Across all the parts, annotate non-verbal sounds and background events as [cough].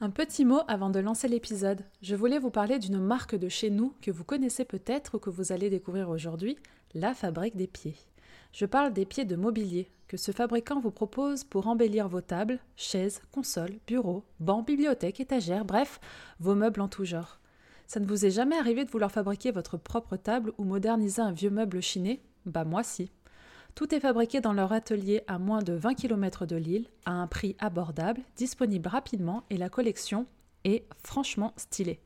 Un petit mot avant de lancer l'épisode. Je voulais vous parler d'une marque de chez nous que vous connaissez peut-être ou que vous allez découvrir aujourd'hui, la Fabrique des Pieds. Je parle des pieds de mobilier que ce fabricant vous propose pour embellir vos tables, chaises, consoles, bureaux, bancs, bibliothèques, étagères, bref, vos meubles en tout genre. Ça ne vous est jamais arrivé de vouloir fabriquer votre propre table ou moderniser un vieux meuble chiné? Bah moi si. Tout est fabriqué dans leur atelier à moins de 20 km de Lille, à un prix abordable, disponible rapidement et la collection est franchement stylée.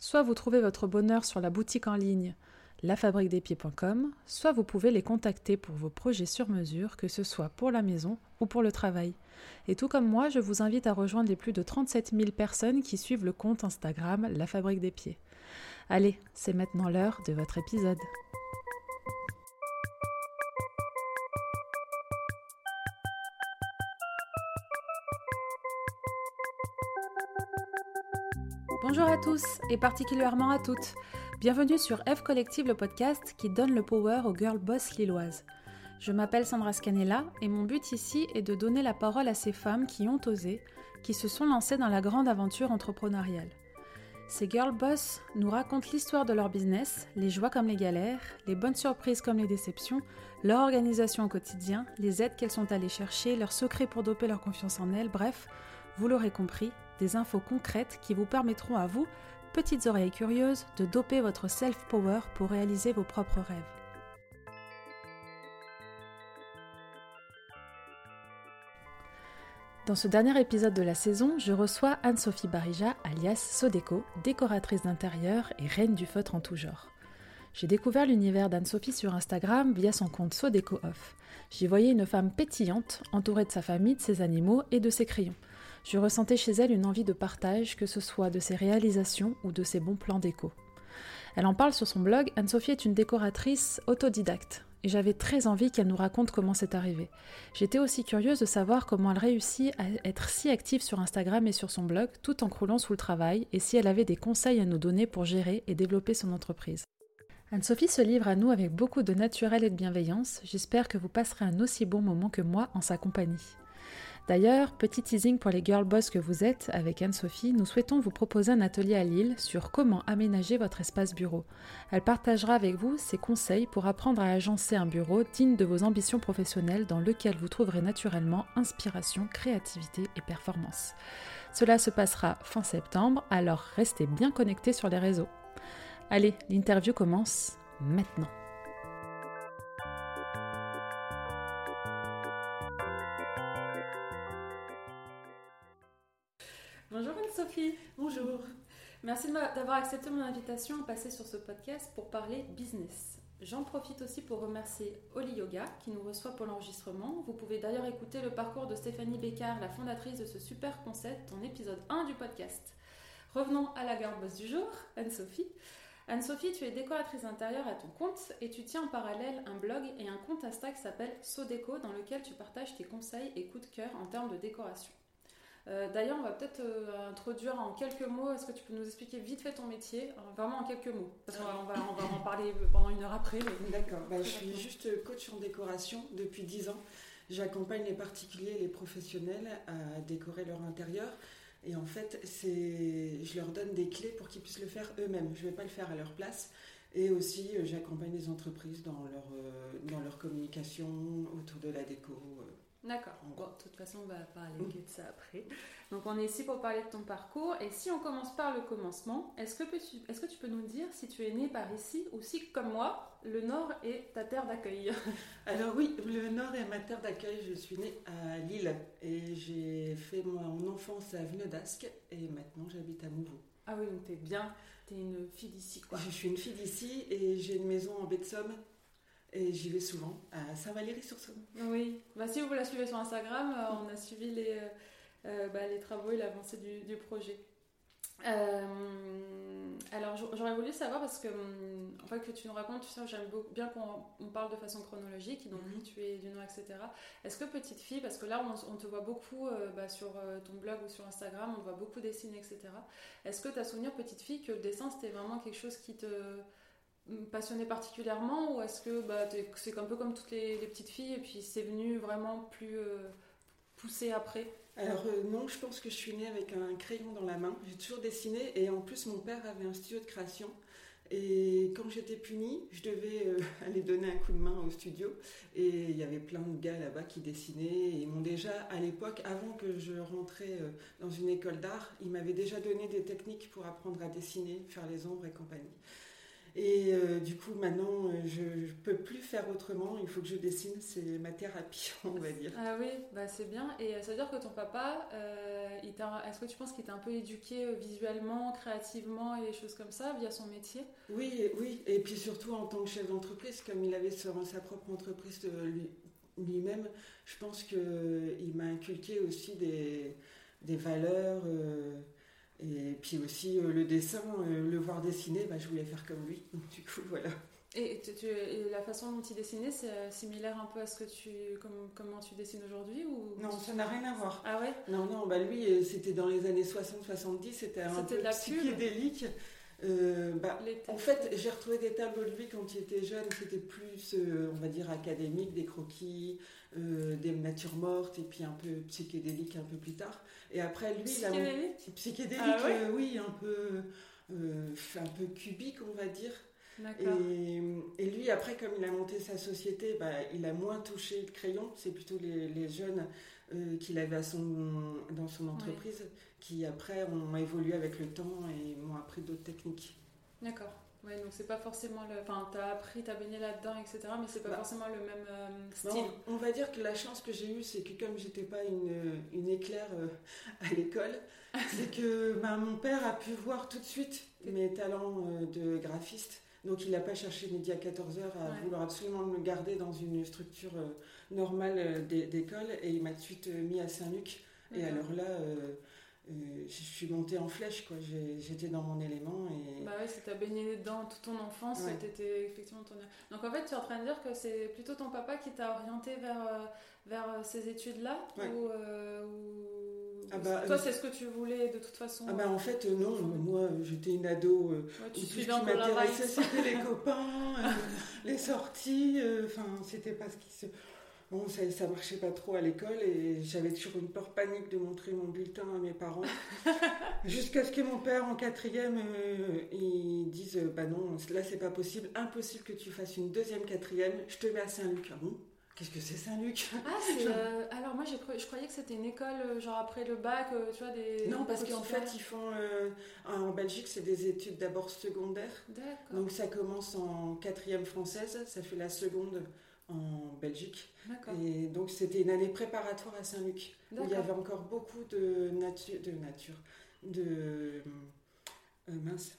Soit vous trouvez votre bonheur sur la boutique en ligne lafabriquedespieds.com, soit vous pouvez les contacter pour vos projets sur mesure, que ce soit pour la maison ou pour le travail. Et tout comme moi, je vous invite à rejoindre les plus de 37 000 personnes qui suivent le compte Instagram La Fabrique des Pieds. Allez, c'est maintenant l'heure de votre épisode. Bonjour à tous et particulièrement à toutes. Bienvenue sur F Collective, le podcast qui donne le power aux girl boss lilloises. Je m'appelle Sandra Scanella et mon but ici est de donner la parole à ces femmes qui ont osé, qui se sont lancées dans la grande aventure entrepreneuriale. Ces girl boss nous racontent l'histoire de leur business, les joies comme les galères, les bonnes surprises comme les déceptions, leur organisation au quotidien, les aides qu'elles sont allées chercher, leurs secrets pour doper leur confiance en elles, bref, vous l'aurez compris, des infos concrètes qui vous permettront à vous, petites oreilles curieuses, de doper votre self-power pour réaliser vos propres rêves. Dans ce dernier épisode de la saison, je reçois Anne-Sophie Barija, alias Sodeco, décoratrice d'intérieur et reine du feutre en tout genre. J'ai découvert l'univers d'Anne-Sophie sur Instagram via son compte Sodeco Off. J'y voyais une femme pétillante, entourée de sa famille, de ses animaux et de ses crayons. Je ressentais chez elle une envie de partage, que ce soit de ses réalisations ou de ses bons plans déco. Elle en parle sur son blog. Anne-Sophie est une décoratrice autodidacte et j'avais très envie qu'elle nous raconte comment c'est arrivé. J'étais aussi curieuse de savoir comment elle réussit à être si active sur Instagram et sur son blog tout en croulant sous le travail et si elle avait des conseils à nous donner pour gérer et développer son entreprise. Anne-Sophie se livre à nous avec beaucoup de naturel et de bienveillance. J'espère que vous passerez un aussi bon moment que moi en sa compagnie. D'ailleurs, petit teasing pour les girl boss que vous êtes, avec Anne-Sophie, nous souhaitons vous proposer un atelier à Lille sur comment aménager votre espace bureau. Elle partagera avec vous ses conseils pour apprendre à agencer un bureau digne de vos ambitions professionnelles dans lequel vous trouverez naturellement inspiration, créativité et performance. Cela se passera fin septembre, alors restez bien connectés sur les réseaux. Allez, l'interview commence maintenant. Bonjour Anne-Sophie. Bonjour. Merci d'avoir accepté mon invitation à passer sur ce podcast pour parler business. J'en profite aussi pour remercier Oli Yoga qui nous reçoit pour l'enregistrement. Vous pouvez d'ailleurs écouter le parcours de Stéphanie Bécard, la fondatrice de ce super concept, en épisode 1 du podcast. Revenons à la girl boss du jour, Anne-Sophie. Anne-Sophie, tu es décoratrice intérieure à ton compte et tu tiens en parallèle un blog et un compte Insta qui s'appelle Sodeco dans lequel tu partages tes conseils et coups de cœur en termes de décoration. Euh, d'ailleurs, on va peut-être euh, introduire en quelques mots. Est-ce que tu peux nous expliquer vite fait ton métier euh, Vraiment en quelques mots? On va, en parler pendant une heure après. D'accord. Bah, je suis juste coach en décoration depuis 10 ans. J'accompagne les particuliers et les professionnels à décorer leur intérieur. Et en fait, je leur donne des clés pour qu'ils puissent le faire eux-mêmes. Je ne vais pas le faire à leur place. Et aussi, j'accompagne les entreprises dans leur, dans leur communication autour de la déco. D'accord. Bon, de toute façon, on va parler de ça après. Donc, on est ici pour parler de ton parcours. Et si on commence par le commencement, est-ce que, tu, est que tu peux nous dire si tu es né par ici ou si, comme moi, le Nord est ta terre d'accueil? [laughs] Alors oui, le Nord est ma terre d'accueil. Je suis née à Lille et j'ai fait mon enfance à Venedasque et maintenant j'habite à Mouveau. Ah oui, donc t'es bien, t'es une fille d'ici quoi. Je suis une fille d'ici et j'ai une maison en baie de Somme et j'y vais souvent à Saint-Valéry-sur-Saône. Oui, bah, si vous la suivez sur Instagram, euh, on a suivi les, euh, euh, bah, les travaux et l'avancée du, projet. alors j'aurais voulu savoir parce que en fait que tu nous racontes, tu sais, j'aime bien qu'on parle de façon chronologique, donc mm tu es du Nord, etc. Est-ce que petite fille, parce que là on, te voit beaucoup bah, sur ton blog ou sur Instagram, on te voit beaucoup dessiner, etc. Est-ce que tu as souvenir petite fille que le dessin c'était vraiment quelque chose qui te passionné particulièrement ou est-ce que bah, c'est un peu comme toutes les, petites filles et puis c'est venu vraiment plus euh, poussé après? Alors non, je pense que je suis née avec un crayon dans la main. J'ai toujours dessiné et en plus mon père avait un studio de création. Et quand j'étais punie, je devais euh, [laughs] aller donner un coup de main au studio. Et il y avait plein de gars là-bas qui dessinaient. Et ils m'ont déjà, à l'époque, avant que je rentrais euh, dans une école d'art, ils m'avaient déjà donné des techniques pour apprendre à dessiner, faire les ombres et compagnie. Et euh, du coup, maintenant, euh, je ne peux plus faire autrement. Il faut que je dessine. C'est ma thérapie, [laughs] on va dire. Ah oui, bah c'est bien. Et ça veut dire que ton papa, euh, est-ce que tu penses qu'il t'a un peu éduqué visuellement, créativement et des choses comme ça via son métier? Oui, oui. Et puis surtout en tant que chef d'entreprise, comme il avait sa propre entreprise lui-même, je pense qu'il m'a inculqué aussi des, des valeurs. Et puis aussi euh, le dessin, euh, le voir dessiner, bah, je voulais faire comme lui. [laughs] Du coup, voilà. Et, la façon dont il dessinait, c'est euh, similaire un peu à ce que tu, comme, comment tu dessines aujourd'hui ou? Non, ça n'a rien à voir. Ah ouais? Non, non, bah lui, c'était dans les années 60-70, c'était un peu psychédélique. Euh, bah, en fait, j'ai retrouvé des tableaux de lui quand il était jeune, c'était plus, on va dire, académique, des croquis, des natures mortes, et puis un peu psychédélique un peu plus tard. Et après, lui, psychédélique, il a... psychédélique? Ah euh, oui, un peu, euh, un peu cubique, on va dire. Et, et, lui, après, comme il a monté sa société, bah, il a moins touché le crayon. C'est plutôt les, les jeunes euh, qu'il avait à son, dans son entreprise qui, après, ont évolué avec le temps et m'ont appris d'autres techniques. D'accord. Ouais, donc c'est pas forcément le. Enfin, t'as appris, t'as baigné là-dedans, etc. Mais c'est pas bah, forcément le même euh, bah, style. on, va dire que la chance que j'ai eue, c'est que comme j'étais pas une, une éclair euh, [laughs] à l'école, c'est que bah, mon père a pu voir tout de suite mes talents euh, de graphiste. Donc il n'a pas cherché midi à 14h à vouloir absolument me garder dans une structure normale d'école. Et il m'a tout de suite mis à Saint-Luc. Et alors là euh, je suis montée en flèche, quoi. J'étais dans mon élément. Et... Bah ouais, c'est t'as baigné dedans toute ton enfance, c'était effectivement ton. Donc en fait, tu es en train de dire que c'est plutôt ton papa qui t'a orienté vers, euh, vers euh, ces études-là Ou, ah bah, toi, c'est ce que tu voulais de toute façon Ah bah en fait, non. Moi, j'étais une ado. Ouais, tu tout ce qui m'intéressait, c'était les [laughs] copains, les sorties. Enfin, c'était pas ce qui se Bon, ça, ça marchait pas trop à l'école et j'avais toujours une peur panique de montrer mon bulletin à mes parents. [laughs] Jusqu'à ce que mon père, en quatrième, euh, il dise Bah non, là c'est pas possible, impossible que tu fasses une deuxième, quatrième, je te mets à Saint-Luc. Ah bon? Qu'est-ce que c'est Saint-Luc? Ah, [laughs] euh, Alors moi je croyais que c'était une école euh, genre après le bac, tu vois des... Non parce qu'en fait ils font... en Belgique c'est des études d'abord secondaires. Donc ça commence en quatrième française, ça fait la seconde en Belgique. Et donc c'était une année préparatoire à Saint-Luc où il y avait encore beaucoup de nature, de nature, de euh, mince.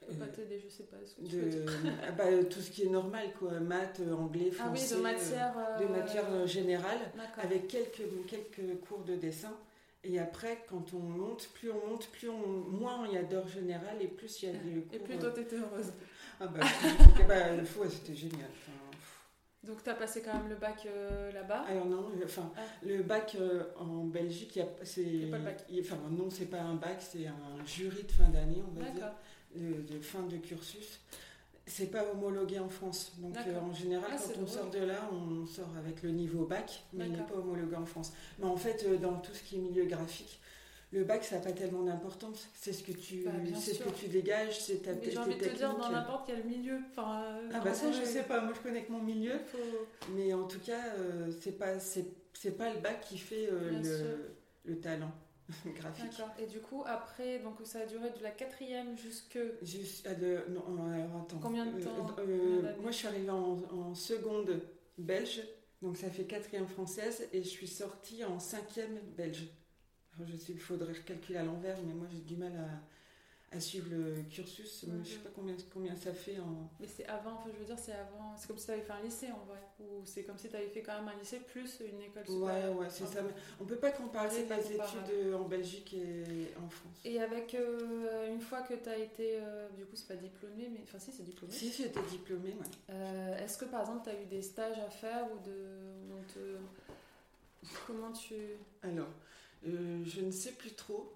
Je peux pas t'aider, je sais pas ce que tu de, [laughs] ah bah, tout ce qui est normal, quoi, maths, anglais, français, ah oui, de matière, euh, de matière générale, avec quelques, quelques cours de dessin. Et après, quand on monte, plus on monte, plus on, moins il y a d'heures générales et plus il y a de cours. Et plus toi t'étais heureuse. Ah bah, [laughs] bah, c'était génial. Donc tu as passé quand même le bac euh, là-bas? Alors non, enfin ah. le bac euh, en Belgique, c'est pas le bac. enfin non, c'est pas un bac, c'est un jury de fin d'année, on va dire, de, fin de cursus. C'est pas homologué en France. Donc euh, en général, ah, quand on sort de là, on sort avec le niveau bac, mais il n'est pas homologué en France. Mais en fait, dans tout ce qui est milieu graphique, le bac, ça n'a pas tellement d'importance. C'est ce que tu, bah, c'est ce que tu dégages, c'est ta Mais j'ai envie de te dire dans n'importe quel milieu. Enfin, euh, ah bah ça, je sais pas. Moi, je connais que mon milieu. Mais en tout cas, euh, c'est pas, c'est, pas le bac qui fait euh, le, le, talent [laughs] graphique. D'accord. Et du coup, après, donc ça a duré de la quatrième jusque. Juste, de, non, alors, attends. Combien de temps Moi, je suis arrivée en, en seconde belge. Donc ça fait quatrième française et je suis sortie en cinquième belge. Je sais qu'il faudrait calculer à l'envers, mais moi j'ai du mal à, suivre le cursus. Je ne sais pas combien, combien ça fait en. Mais c'est avant, enfin, je veux dire, c'est avant. C'est comme si tu avais fait un lycée en vrai. Ou c'est comme si tu avais fait quand même un lycée plus une école supérieure. Ouais, ouais, c'est ça. on ne peut pas comparer les études en Belgique et en France. Et avec euh, une fois que tu as été. Euh, du coup, c'est pas diplômé, mais. Enfin, si, c'est diplômé. Si, j'étais diplômée, ouais. Euh, est-ce que par exemple, tu as eu des stages à faire ou de. Comment tu. Alors. Euh, je ne sais plus trop.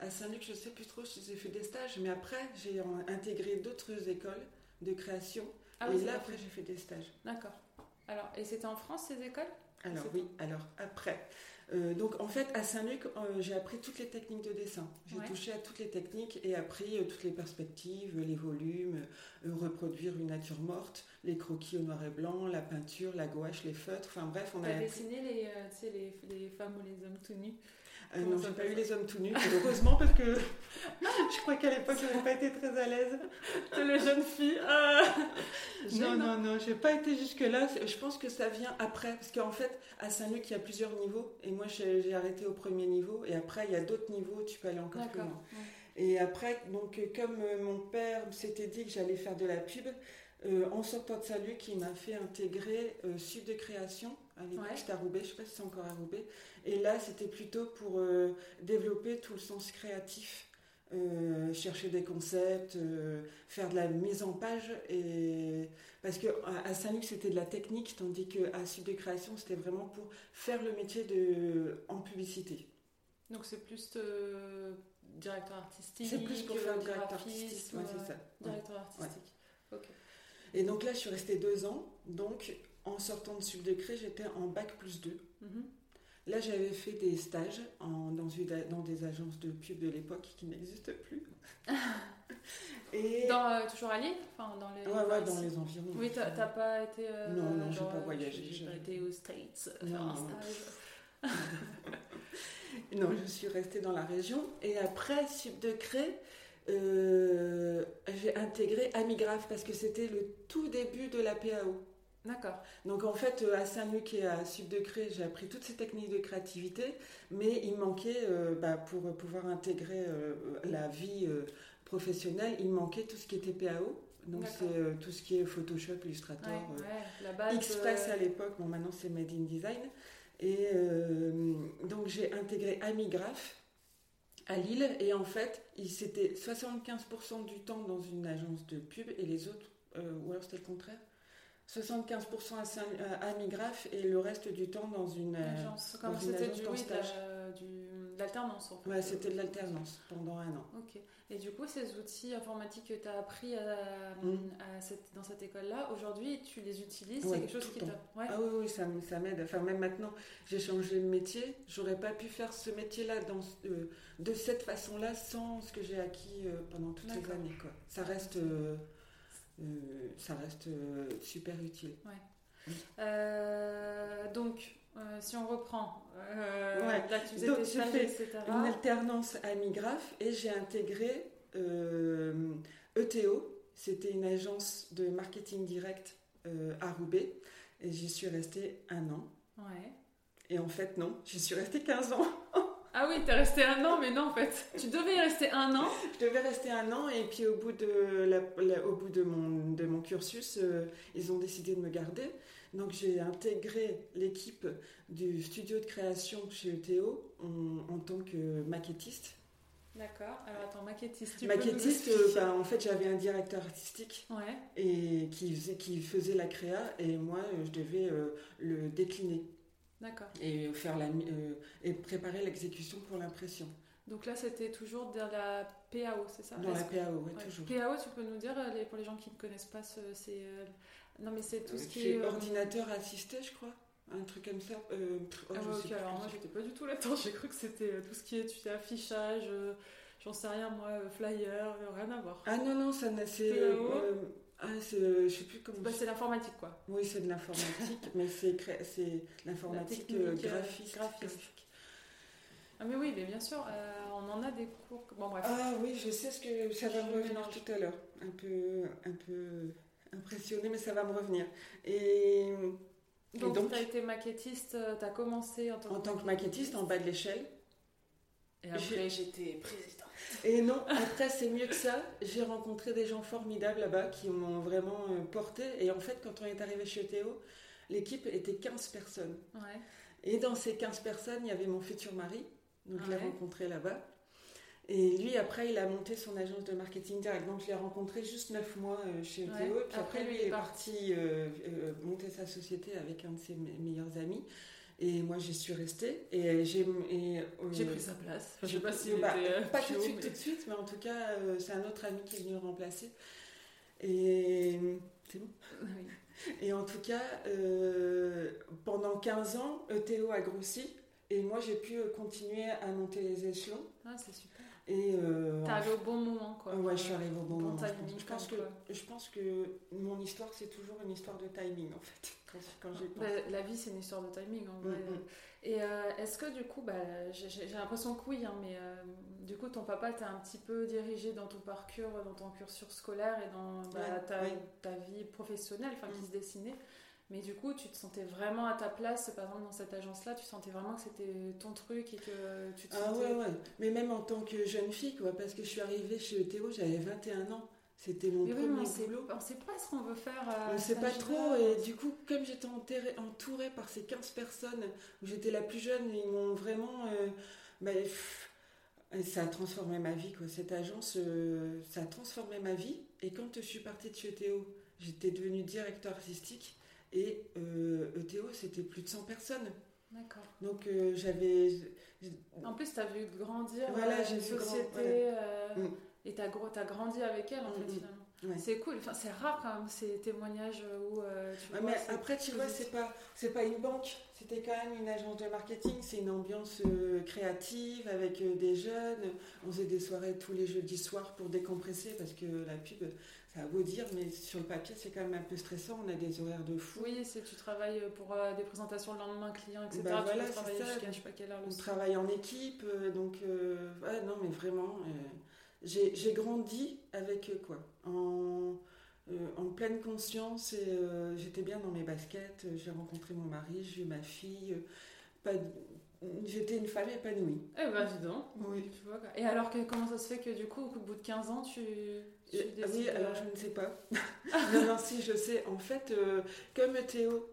À Saint-Luc, je ne sais plus trop, j'ai fait des stages, mais après, j'ai intégré d'autres écoles de création. Ah et là, après, j'ai fait des stages. D'accord. Alors, et c'était en France, ces écoles? Alors, oui. Alors, après, Euh, donc en fait, à Saint-Luc, euh, j'ai appris toutes les techniques de dessin. J'ai touché à toutes les techniques et appris euh, toutes les perspectives, les volumes, reproduire une nature morte, les croquis au noir et blanc, la peinture, la gouache, les feutres. Enfin bref, on a. dessiné les, les, les, femmes ou les hommes tout nus euh, non, j'ai pas eu les hommes tout nus, [laughs] heureusement, parce que [laughs] je crois qu'à l'époque, je n'avais pas été très à l'aise. les jeunes filles. Euh. [laughs] Non, non, non, j'ai pas été jusque-là. Je pense que ça vient après, parce qu'en fait, à Saint-Luc, il y a plusieurs niveaux, et moi, j'ai arrêté au premier niveau, et après, il y a d'autres niveaux, tu peux aller encore plus loin. Et après, donc, comme euh, mon père s'était dit que j'allais faire de la pub, en sortant de Saint-Luc, il m'a fait intégrer Sud de création à l'époque, c'était à Roubaix, je ne sais pas si c'est encore à Roubaix. Et là, c'était plutôt pour euh, développer tout le sens créatif, euh, chercher des concepts, euh, faire de la mise en page. Et... Parce qu'à à Saint-Luc, c'était de la technique, tandis qu'à Sud de Création, c'était vraiment pour faire le métier de... en publicité. Donc c'est plus directeur artistique C'est plus pour faire directeur artistique, c'est ça. Directeur artistique, ok. Et donc là, je suis restée deux ans. Donc, en sortant de Subdécret, j'étais en bac plus 2. Mhm. Là, j'avais fait des stages dans, dans des agences de pub de l'époque qui n'existent plus. [laughs] Et... Dans, euh, toujours à Lille? Enfin, dans les... Ouais, ouais, dans les environs. Oui, t'as pas été. Euh, non, non, j'ai pas voyagé. J'ai pas été aux States faire un stage. [laughs] non, je suis restée dans la région. Et après Subdécret, euh, j'ai intégré Amigraph parce que c'était le tout début de la PAO. D'accord. Donc en fait, euh, à Saint-Luc et à Sud de Cré, j'ai appris toutes ces techniques de créativité, mais il manquait, euh, bah, pour pouvoir intégrer euh, la vie professionnelle, il manquait tout ce qui était PAO. Donc c'est tout ce qui est Photoshop, Illustrator, Express à l'époque, bon maintenant c'est Made in Design. Et donc j'ai intégré Amigraph à Lille, et en fait, c'était 75% du temps dans une agence de pub, et les autres, ou alors c'était le contraire 75% à, à Migraph et le reste du temps dans une agence. Comme c'était du, de l'alternance en fait. Ouais, c'était de l'alternance pendant un an. Ok. Et du coup, ces outils informatiques que tu as appris à, mm. cette, dans cette école-là, aujourd'hui, tu les utilises? C'est quelque chose qui t'a. Ouais. Ah oui, oui, ça, ça m'aide. Enfin, même maintenant, j'ai changé de métier. J'aurais pas pu faire ce métier-là dans, euh, de cette façon-là sans ce que j'ai acquis euh, pendant toutes ces années. Quoi. Ça reste. Euh, euh, ça reste euh, super utile. Euh, donc, si on reprend, ouais. là tu donc, j'ai fait une alternance à Migraph et j'ai intégré ETO. E C'était une agence de marketing direct à Roubaix et j'y suis restée un an. Ouais. Et en fait, non, j'y suis restée 15 ans. [laughs] Ah oui, t'es resté un an, mais non, en fait. Tu devais y rester un an. Je devais rester un an, et puis au bout de, la, au bout de, mon, de mon cursus, euh, ils ont décidé de me garder. Donc j'ai intégré l'équipe du studio de création chez ETO en, en tant que maquettiste. D'accord. Alors attends, maquettiste. Tu maquettiste, euh, bah, en fait, j'avais un directeur artistique ouais. et qui faisait, qui faisait la créa et moi, je devais euh, le décliner. D'accord. Et, faire la, euh, et préparer l'exécution pour l'impression. Donc là, c'était toujours dans la PAO, c'est ça? Dans la PAO, oui, toujours. PAO, tu peux nous dire, euh, pour les gens qui ne connaissent pas, c'est... Euh, non, mais c'est tout ce qui est... ordinateur assisté, je crois un truc comme ça. Euh, oh, ah, ok, alors moi j'étais pas du tout là-dedans, [laughs] j'ai cru que c'était tout ce qui est tu sais, affichage, j'en sais rien moi, flyer, rien à voir. Ah non, non, ça n'a. C'est. Ah, je sais plus comment. Bah, c'est l'informatique, quoi. Oui, c'est de l'informatique, [laughs] mais c'est c'est l'informatique euh, graphique, graphique. Ah mais oui, mais bien sûr, euh, on en a des cours. Bon bref. Ah oui, je sais ce que ça va me revenir tout à l'heure. Un peu, un peu impressionné, mais ça va me revenir. Et donc, tu as été maquettiste, euh, tu as commencé en tant, en tant que maquettiste en bas de l'échelle. Et après, j'étais présidente. Et non, après, c'est mieux que ça. J'ai rencontré des gens formidables là-bas qui m'ont vraiment euh, porté. Et en fait, quand on est arrivé chez Théo, l'équipe était 15 personnes. Et dans ces 15 personnes, il y avait mon futur mari. Donc, je l'ai rencontré là-bas. Et lui, après, il a monté son agence de marketing direct. Donc, je l'ai rencontré juste 9 mois euh, chez Théo. Puis après, lui, est parti euh, monter sa société avec un de ses meilleurs amis. Et moi, j'y suis restée. Et j'ai euh, pris sa place. je sais pas si bah, pas tout de suite, tout de suite, mais en tout cas, euh, c'est un autre ami qui est venu remplacer. Et c'est bon. [laughs] Et en tout cas, euh, pendant 15 ans, ETO a grossi Et moi, j'ai pu continuer à monter les échelons. Ah, c'est super. Et euh, T'es au bon moment, quoi. Ouais, je suis arrivée au bon, Bon moment. je pense. que, quoi. je pense que mon histoire, c'est toujours une histoire de timing, en fait, [laughs] quand, quand. Bah, la vie, c'est une histoire de timing, en vrai. Mm, mm. Et euh, est-ce que du coup, bah, j'ai l'impression que oui, hein, mais euh, du coup, ton papa t'a un petit peu dirigé dans ton parcours, dans ton cursus scolaire et dans bah, Ouais, ta, oui. ta vie professionnelle, enfin qui Mm. se dessinait. Mais du coup, tu te sentais vraiment à ta place, par exemple dans cette agence-là, tu sentais vraiment que c'était ton truc et que tu te Ah sentais. ouais, ouais. Mais même en tant que jeune fille, quoi, parce que je suis arrivée chez Théo, j'avais 21 ans. C'était mon Mais oui, mais premier on sait, boulot. on sait pas ce qu'on veut faire. à On sait cet pas trop, et du coup, comme j'étais entourée par ces 15 personnes, où j'étais la plus jeune, ils m'ont vraiment. euh, bah, pff, ça a transformé ma vie, quoi. Cette agence, euh, ça a transformé ma vie. Et quand je suis partie de chez Théo, j'étais devenue directeur artistique, et euh, ETO, c'était plus de 100 personnes. D'accord. Donc euh, j'avais. En plus, tu as vu grandir Voilà, euh, j'ai grand- société voilà. euh, Mm. et tu as, grandi avec elle, en Mm, fait, mm. finalement. Ouais. C'est cool, enfin, c'est rare quand même ces témoignages où euh, tu vois. mais après, tu vois, c'est pas, c'est pas une banque, c'était quand même une agence de marketing, c'est une ambiance euh, créative avec euh, des jeunes. On faisait des soirées tous les jeudis soirs pour décompresser parce que la pub, ça a beau dire, mais sur le papier, c'est quand même un peu stressant. On a des horaires de fou. Oui, c'est tu travailles pour des présentations le lendemain client, etc. Bah tu voilà, travailler jusqu'à je sais pas quelle heure On soir. travaille en équipe, donc ouais, non, mais vraiment, j'ai grandi avec quoi en, euh, en pleine conscience et euh, j'étais bien dans mes baskets. euh, J'ai rencontré mon mari, j'ai eu ma fille. pas de- J'étais une femme épanouie. Eh ben, dis donc. Oui. Tu vois, quoi. Et alors, que, comment ça se fait que du coup, au bout de 15 ans, tu, tu Euh, décides. oui, alors je ne sais pas. [laughs] non, non, si, je sais. En fait, comme Théo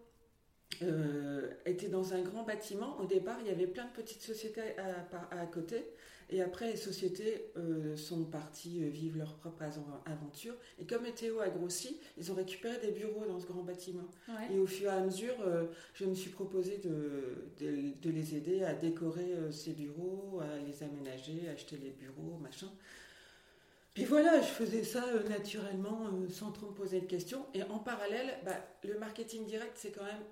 était dans un grand bâtiment, au départ, il y avait plein de petites sociétés à, à côté. Et après, les sociétés euh, sont parties euh, vivre leur propre aven- aventure. Et comme Théo a grossi, ils ont récupéré des bureaux dans ce grand bâtiment. ouais. Et au fur et à mesure, euh, je me suis proposé de, de, de les aider à décorer euh, ces bureaux, à les aménager, à acheter les bureaux, machin. Puis voilà, je faisais ça naturellement, sans trop me poser de questions. Et en parallèle, bah, le marketing direct, c'est quand même,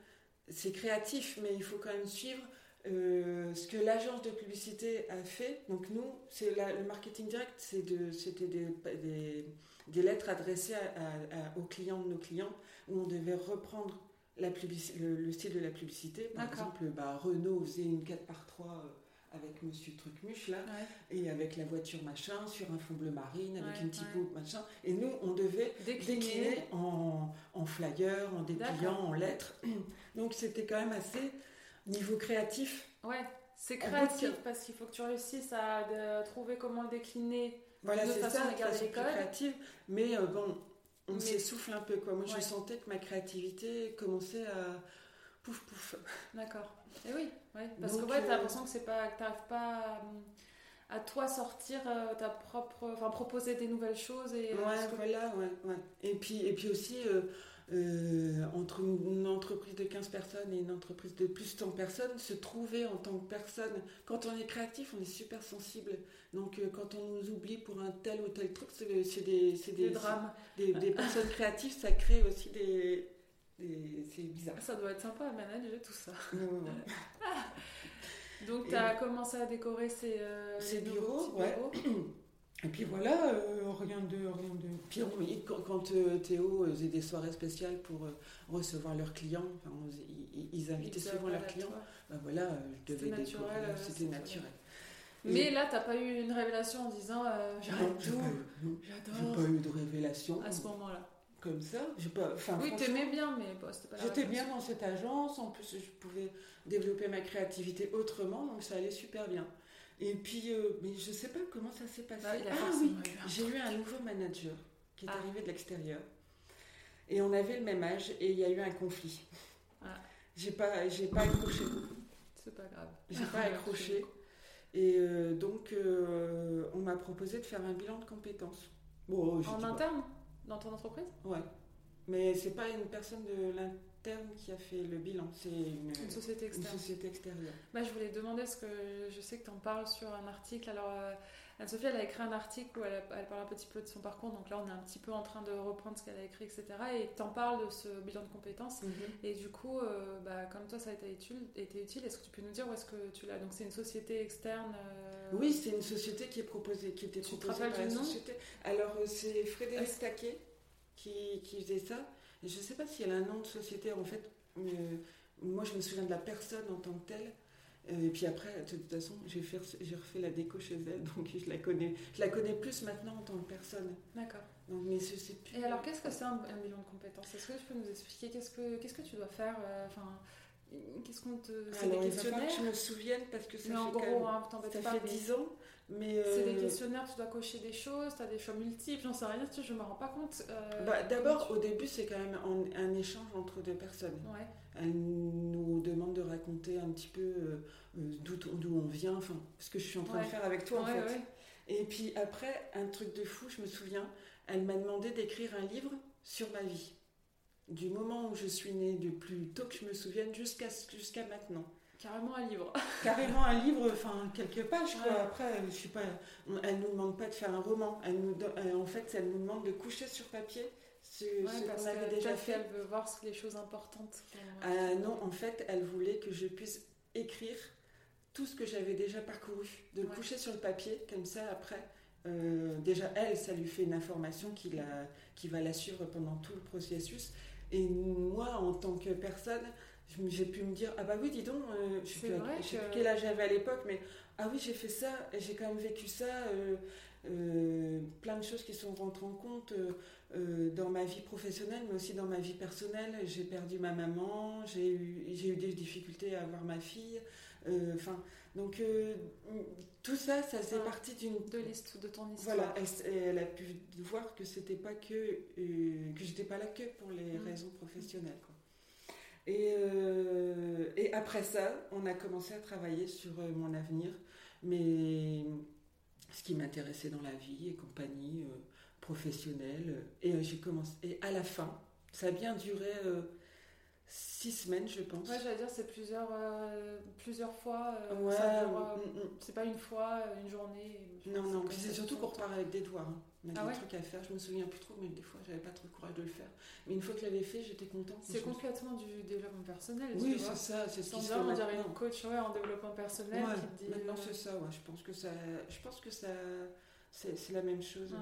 c'est créatif, mais il faut quand même suivre euh, ce que l'agence de publicité a fait. Donc nous, c'est la- le marketing direct, c'est de, c'était des, des, des lettres adressées à- à- à- aux clients de nos clients, où on devait reprendre la publici- le, le style de la publicité. Par D'accord. exemple, bah, Renault faisait une 4 par 3 avec Monsieur Trucmuche là, Ouais. et avec la voiture machin, sur un fond bleu marine, avec Ouais, une typo ouais. machin. Et nous, on devait Décliner. en, en flyer, en dépliant, en lettres. [clears throat] Donc c'était quand même assez niveau créatif. Ouais, c'est créatif parce qu'il faut que tu réussisses à de- trouver comment le décliner. Voilà, De c'est façon ça, de garder les codes. créative. Mais euh, bon, on Mais- s'essouffle un peu. Quoi. Moi, Ouais. je sentais que ma créativité commençait à pouf pouf. D'accord. Et oui, ouais. parce Donc, que ouais, t'as euh, l'impression que c'est pas, t'arrives pas à, à toi sortir euh, ta propre, enfin proposer des nouvelles choses et. euh, Ouais, ce que- voilà, ouais, ouais. Et puis, et puis aussi, euh, euh, entre une entreprise de 15 personnes et une entreprise de plus de 100 personnes, se trouver en tant que personne. Quand on est créatif, on est super sensible. Donc, euh, quand on nous oublie pour un tel ou tel truc, c'est c'est des, c'est Des des, drames. des, des personnes créatives, ça crée aussi des. c'est bizarre. Ça doit être sympa à manager tout ça. Ouais. [laughs] Donc tu as commencé à décorer ces, euh, Ces bureaux, ouais. [clears throat] Et puis voilà, euh, rien de. Rien de... Puis on- quand, quand, euh, Théo faisait des soirées spéciales pour euh, recevoir leurs clients, enfin, on faisait- ils, ils invitaient Ils souvent leurs clients, ben voilà, je devais C'était naturel, c'était naturel. Mais là, t'as pas eu une révélation en disant j'arrête j'ai tout, pas eu- non, j'ai j'adore. pas eu de révélation À ce moment-là. comme ça. J'ai pas, Oui, t'aimais bien, mais bon, c'était pas J'étais bien dans cette agence, en plus je pouvais développer ma créativité autrement, donc ça allait super bien. Et puis, euh, mais je sais pas comment ça s'est passé. Bah, ah oui, j'ai eu un nouveau manager qui est Ah. arrivé de l'extérieur. Et on avait le même âge et il y a eu un conflit. Ah. J'ai pas, j'ai pas accroché. C'est pas grave. J'ai pas [laughs] accroché. Et euh, donc, euh, on m'a proposé de faire un bilan de compétences. Bon, En interne? Dans ton entreprise? Ouais. Mais c'est pas une personne de l'in- qui a fait le bilan. C'est une, Une société une externe. société extérieure. Bah, je voulais te demander, parce que je sais que tu en parles sur un article. Alors, euh, Anne-Sophie, elle a écrit un article où elle, a- elle parle un petit peu de son parcours. Donc là, on est un petit peu en train de reprendre ce qu'elle a écrit, etc. Et tu en parles de ce bilan de compétences. Et du coup, euh, bah, comme toi, ça a été utile, utile est-ce que tu peux nous dire où est-ce que tu l'as? Donc, c'est une société externe euh, Oui, c'est une société qui est proposée, qui était Tu te proposée rappelles par la société. Alors c'est Frédéric Taquet qui, qui faisait ça. Je ne sais pas si elle a un nom de société. En fait, euh, moi je me souviens de la personne en tant que telle. Euh, et puis après, de toute façon, j'ai fait, j'ai refait la déco chez elle, [laughs] donc je la connais, je la connais plus maintenant en tant que personne. D'accord. Donc, mais je sais plus. Et alors, qu'est-ce que c'est un, un bilan de compétences? Est-ce que tu peux nous expliquer qu'est-ce que, qu'est-ce que tu dois faire euh, Enfin, qu'est-ce qu'on te. C'est des questionnaires que je me souvienne parce que ça Mais fait en gros, même- hein, ça pas. fait mais 10 ans. Mais C'est des euh, questionnaires, tu dois cocher des choses, tu as des choix multiples, j'en sais rien, tu je me rends pas compte. euh, bah, D'abord, au début, c'est quand même un échange entre deux personnes. Ouais, Elle nous demande de raconter un petit peu euh, d'où on vient, enfin, ce que je suis en train Ouais. de faire avec toi en fait. Et puis après, un truc de fou, je me souviens, elle m'a demandé d'écrire un livre sur ma vie. Du moment où je suis née, du plus tôt que je me souvienne jusqu'à jusqu'à maintenant. Carrément un livre. [laughs] Carrément un livre, enfin quelques pages quoi. Ouais. Après, je suis pas, elle nous demande pas de faire un roman. Elle nous, euh, en fait, elle nous demande de coucher sur papier ce, Ouais, ce parce qu'on avait que déjà fait. qu'elle veut voir les choses importantes. Euh, non, en fait, elle voulait que je puisse écrire tout ce que j'avais déjà parcouru, de le Ouais. coucher sur le papier, comme ça après. euh, déjà, elle, ça lui fait une information qui, la, qui va la suivre pendant tout le processus. Et moi, en tant que personne, j'ai pu me dire Ah bah oui, dis donc, euh, je sais C'est plus, vrai je sais que- plus quel âge j'avais à l'époque, mais ah oui, j'ai fait ça, et j'ai quand même vécu ça. euh, euh, plein de choses qui sont rentrées en compte dans ma vie professionnelle, mais aussi dans ma vie personnelle. J'ai perdu ma maman, j'ai eu, j'ai eu des difficultés à avoir ma fille. Enfin, donc tout ça, ça faisait Ouais. partie d'une. De l'histoire, de ton histoire. Voilà, elle, elle a pu voir que c'était pas que que j'étais pas là que pour les Mm. raisons professionnelles. Quoi. Et, euh, et après ça, on a commencé à travailler sur euh, mon avenir, mais ce qui m'intéressait dans la vie et compagnie euh, professionnelle. Et j'ai commencé. Et à la fin, ça a bien duré six semaines, je pense. Ouais, j'allais dire, c'est plusieurs, euh, plusieurs fois. euh, Ouais, euh, mm, mm. c'est pas une fois, une journée. Non, non, c'est surtout tout qu'on repart avec des doigts. hein. On a Ah des ouais? trucs à faire, je me souviens plus trop, mais des fois j'avais pas trop le courage de le faire. Mais une fois que je l'avais fait, j'étais contente. C'est complètement du développement personnel. Oui, c'est ça, c'est ce on dirait une coach ouais, en développement personnel qui te dit. maintenant c'est ça, ouais. Je pense que ça, je pense que ça, c'est c'est la même chose. ouais.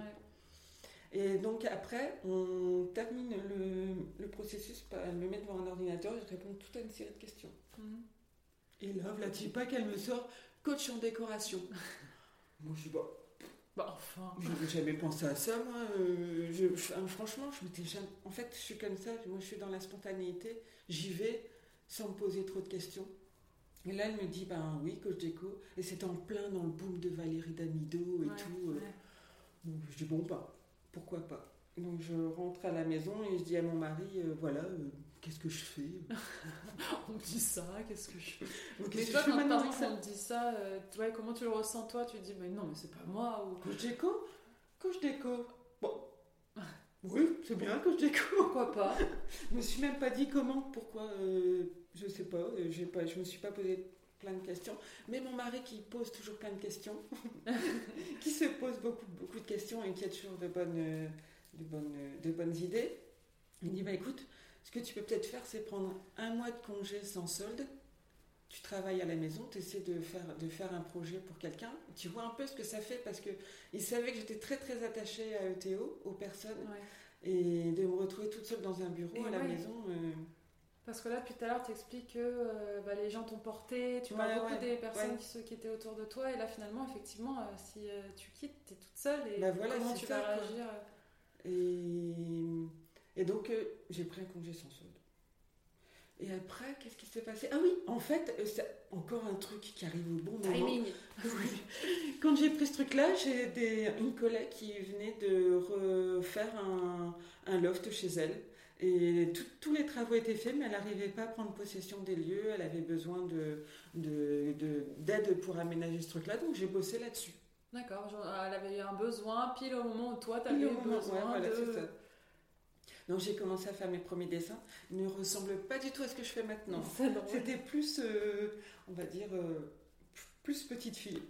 Et donc après, on termine le, le processus par elle me met devant un ordinateur et je réponds toute une série de questions. Mhm. Et là, voilà, tu pas qu'elle me sort coach en décoration. [laughs] Moi, je dis bah, Bah, enfin. j'avais jamais pensé à ça, moi. euh, je, enfin, franchement, je m'étais jamais. En fait, je suis comme ça. Moi, je suis dans la spontanéité. J'y vais sans me poser trop de questions. Et là, elle me dit, ben oui, coach déco. Et c'est en plein dans le boom de Valérie Damido et Ouais, tout. euh, ouais. Donc je dis bon bah pourquoi pas. Donc je rentre à la maison et je dis à mon mari euh, voilà euh, qu'est-ce que je fais? [laughs] On me dit ça, qu'est-ce que je fais? Mais que toi, je quand maintenant par exemple ça? on te dit ça, euh, comment tu le ressens toi? Tu te dis, mais non, mais c'est pas moi. Ou Coach déco, coach déco. Bon. [laughs] Oui, c'est bien coach déco. pourquoi pas? [laughs] Je me suis même pas dit comment, pourquoi, je sais pas, pas, je me suis pas posé plein de questions. Mais mon mari qui pose toujours plein de questions, [laughs] qui se pose beaucoup, beaucoup de questions et qui a toujours de bonnes, de bonnes, de bonnes idées, il dit bah écoute, ce que tu peux peut-être faire, c'est prendre un mois de congé sans solde. Tu travailles à la maison, tu essaies de faire, de faire un projet pour quelqu'un. Tu vois un peu ce que ça fait parce que il savait que j'étais très très attachée à ETO, aux personnes. Ouais. Et de me retrouver toute seule dans un bureau Et à la maison. euh, Parce que là, depuis tout à l'heure, tu expliques que euh, bah, les gens t'ont porté, tu Ouais, parles beaucoup ouais, des personnes ouais. qui, ceux qui étaient autour de toi, et là, finalement, effectivement, euh, si euh, tu quittes, tu es toute seule, et Bah voilà, comment tu ça, vas quoi. réagir et, et donc, euh, j'ai pris un congé sans solde. Et après, qu'est-ce qui s'est passé? Ah oui, en fait, euh, c'est encore un truc qui arrive au bon moment. Timing [laughs] Oui. Quand j'ai pris ce truc-là, j'ai des- une collègue qui venait de refaire un, un loft chez elle. Et tout- tous les travaux étaient faits, mais elle n'arrivait pas à prendre possession des lieux. Elle avait besoin de, de- de- d'aide pour aménager ce truc-là, donc j'ai bossé là-dessus. D'accord, genre, elle avait eu un besoin pile au moment où toi, tu avais eu besoin ouais, voilà, de... ça. Donc j'ai commencé à faire mes premiers dessins. Ils ne ressemblent pas du tout à ce que je fais maintenant. C'était plus, euh, on va dire, euh, plus petite fille.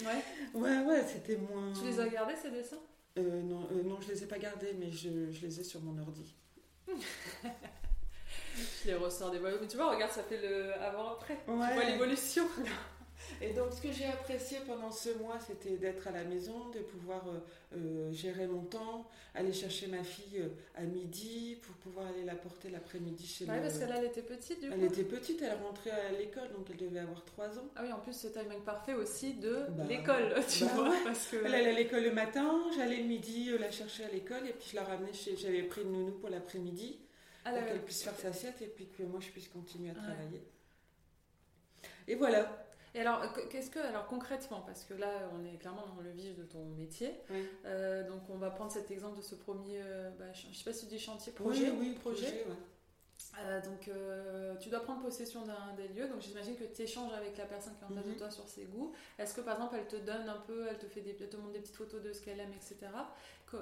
Ouais. Ouais, ouais, c'était moins. Tu les as gardés ces dessins? Euh, non, euh, non, je les ai pas gardés, mais je, je les ai sur mon ordi. [laughs] Je les ressors des voyous. Mais tu vois, regarde, ça fait le avant-après. Tu vois l'évolution. [laughs] Et donc, ce que j'ai apprécié pendant ce mois, c'était d'être à la maison, de pouvoir euh, euh, gérer mon temps, aller chercher ma fille euh, à midi pour pouvoir aller la porter l'après-midi chez Ouais, le- parce que là, elle était petite du coup. Elle était petite, elle rentrait à l'école, donc elle devait avoir 3 ans. Ah oui, en plus, ce timing parfait aussi de Bah, l'école, tu bah vois. ouais. Parce que. Elle allait à l'école le matin, j'allais le midi la chercher à l'école, et puis je la ramenais chez. J'avais pris une nounou pour l'après-midi, Ah, pour qu'elle puisse faire sa sieste, et puis que moi je puisse continuer à Ouais. travailler. Et voilà. Et alors, qu- qu'est-ce que, alors concrètement, parce que là, on est clairement dans le vif de ton métier. Oui. Euh, donc, on va prendre cet exemple de ce premier, euh, bah, je sais pas si tu dis chantier, projet. Oui, oui, projet. ouais. Euh, donc, euh, tu dois prendre possession d'un des lieux. Donc, j'imagine que tu échanges avec la personne qui est en face de Mhm. toi sur ses goûts. Est-ce que, par exemple, elle te donne un peu, elle te fait des, elle te montre des petites photos de ce qu'elle aime, etc.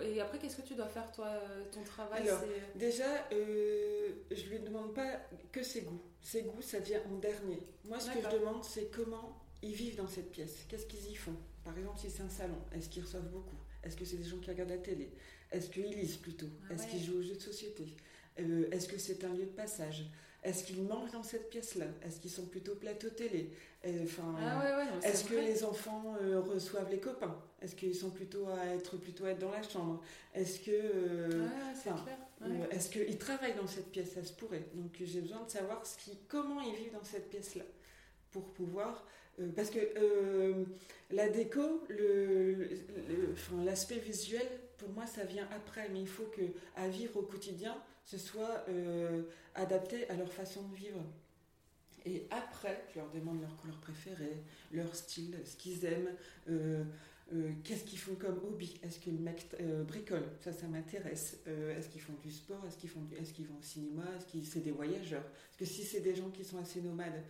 Et après, qu'est-ce que tu dois faire, toi, euh, ton travail Alors, Déjà, euh, je lui demande pas que ses goûts. Ses goûts, ça vient en dernier. Moi, ce que je demande, c'est comment ils vivent dans cette pièce. Qu'est-ce qu'ils y font? Par exemple, si c'est un salon, est-ce qu'ils reçoivent beaucoup? Est-ce que c'est des gens qui regardent la télé? Est-ce qu'ils lisent plutôt? Ah Est-ce ouais. qu'ils jouent aux jeux de société? Euh, Est-ce que c'est un lieu de passage? Est-ce qu'ils mangent dans cette pièce-là? Est-ce qu'ils sont plutôt plateau télé Euh, Enfin, Ah ouais, ouais, est-ce que les enfants euh, reçoivent les copains? Est-ce qu'ils sont plutôt à être plutôt à être dans la chambre? Est-ce que euh. Est-ce qu'ils travaillent dans cette pièce? Ça se pourrait. Donc j'ai besoin de savoir ce qui, comment ils vivent dans cette pièce-là pour pouvoir. euh, parce que euh, la déco, le, le- enfin, l'aspect visuel, pour moi, ça vient après. Mais il faut que à vivre au quotidien, ce soit euh, adapté à leur façon de vivre. Et après, je leur demande leur couleur préférée, leur style, ce qu'ils aiment, euh, euh, qu'est-ce qu'ils font comme hobby? Est-ce que le mec bricole? Ça, ça m'intéresse. Est-ce qu'ils font du sport? Est-ce qu'ils font vont au cinéma? Est-ce qu'ils c'est des voyageurs? Parce que si c'est des gens qui sont assez nomades,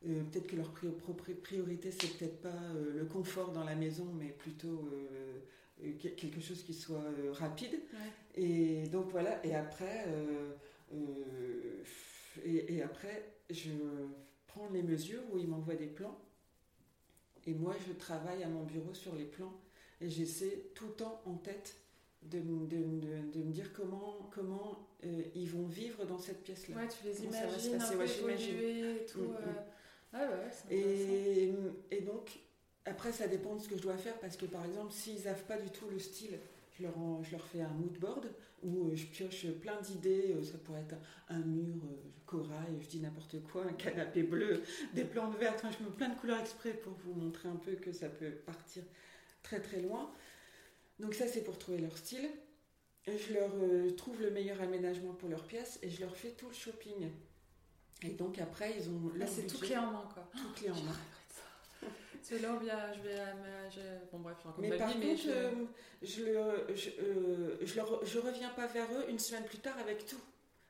peut-être que leur priorité, c'est peut-être pas le confort dans la maison, mais plutôt quelque chose qui soit euh, rapide. Ouais. Et donc voilà, et après, euh, euh, et, et après, je prends les mesures où il m'envoie des plans. Et moi, je travaille à mon bureau sur les plans. Et j'essaie tout le temps en tête de, me- de, de- de me dire comment, comment euh, ils vont vivre dans cette pièce-là. Ouais, tu les Comment imagines un peu ouais, évoluer et tout. Mm, euh. Ouais. Et, et donc, après, ça dépend de ce que je dois faire parce que, par exemple, s'ils savent pas du tout le style, je leur, en- je leur fais un mood board où euh, je pioche plein d'idées. euh, Ça pourrait être un, mur euh, corail, je dis n'importe quoi, un canapé bleu, des plantes vertes. Enfin, je mets plein de couleurs exprès pour vous montrer un peu que ça peut partir très très loin. Donc, ça, c'est pour trouver leur style. Et je leur euh, trouve le meilleur aménagement pour leur pièce et je leur fais tout le shopping. Et donc, après, ils ont Ah, leur c'est tout clé en main, quoi. tout clé en main. [gasps] bien, je vais aménager. Bon, bref, je Mais ma par vie, contre, mais je. euh, je, le, je, euh, je, je reviens pas vers eux une semaine plus tard avec tout.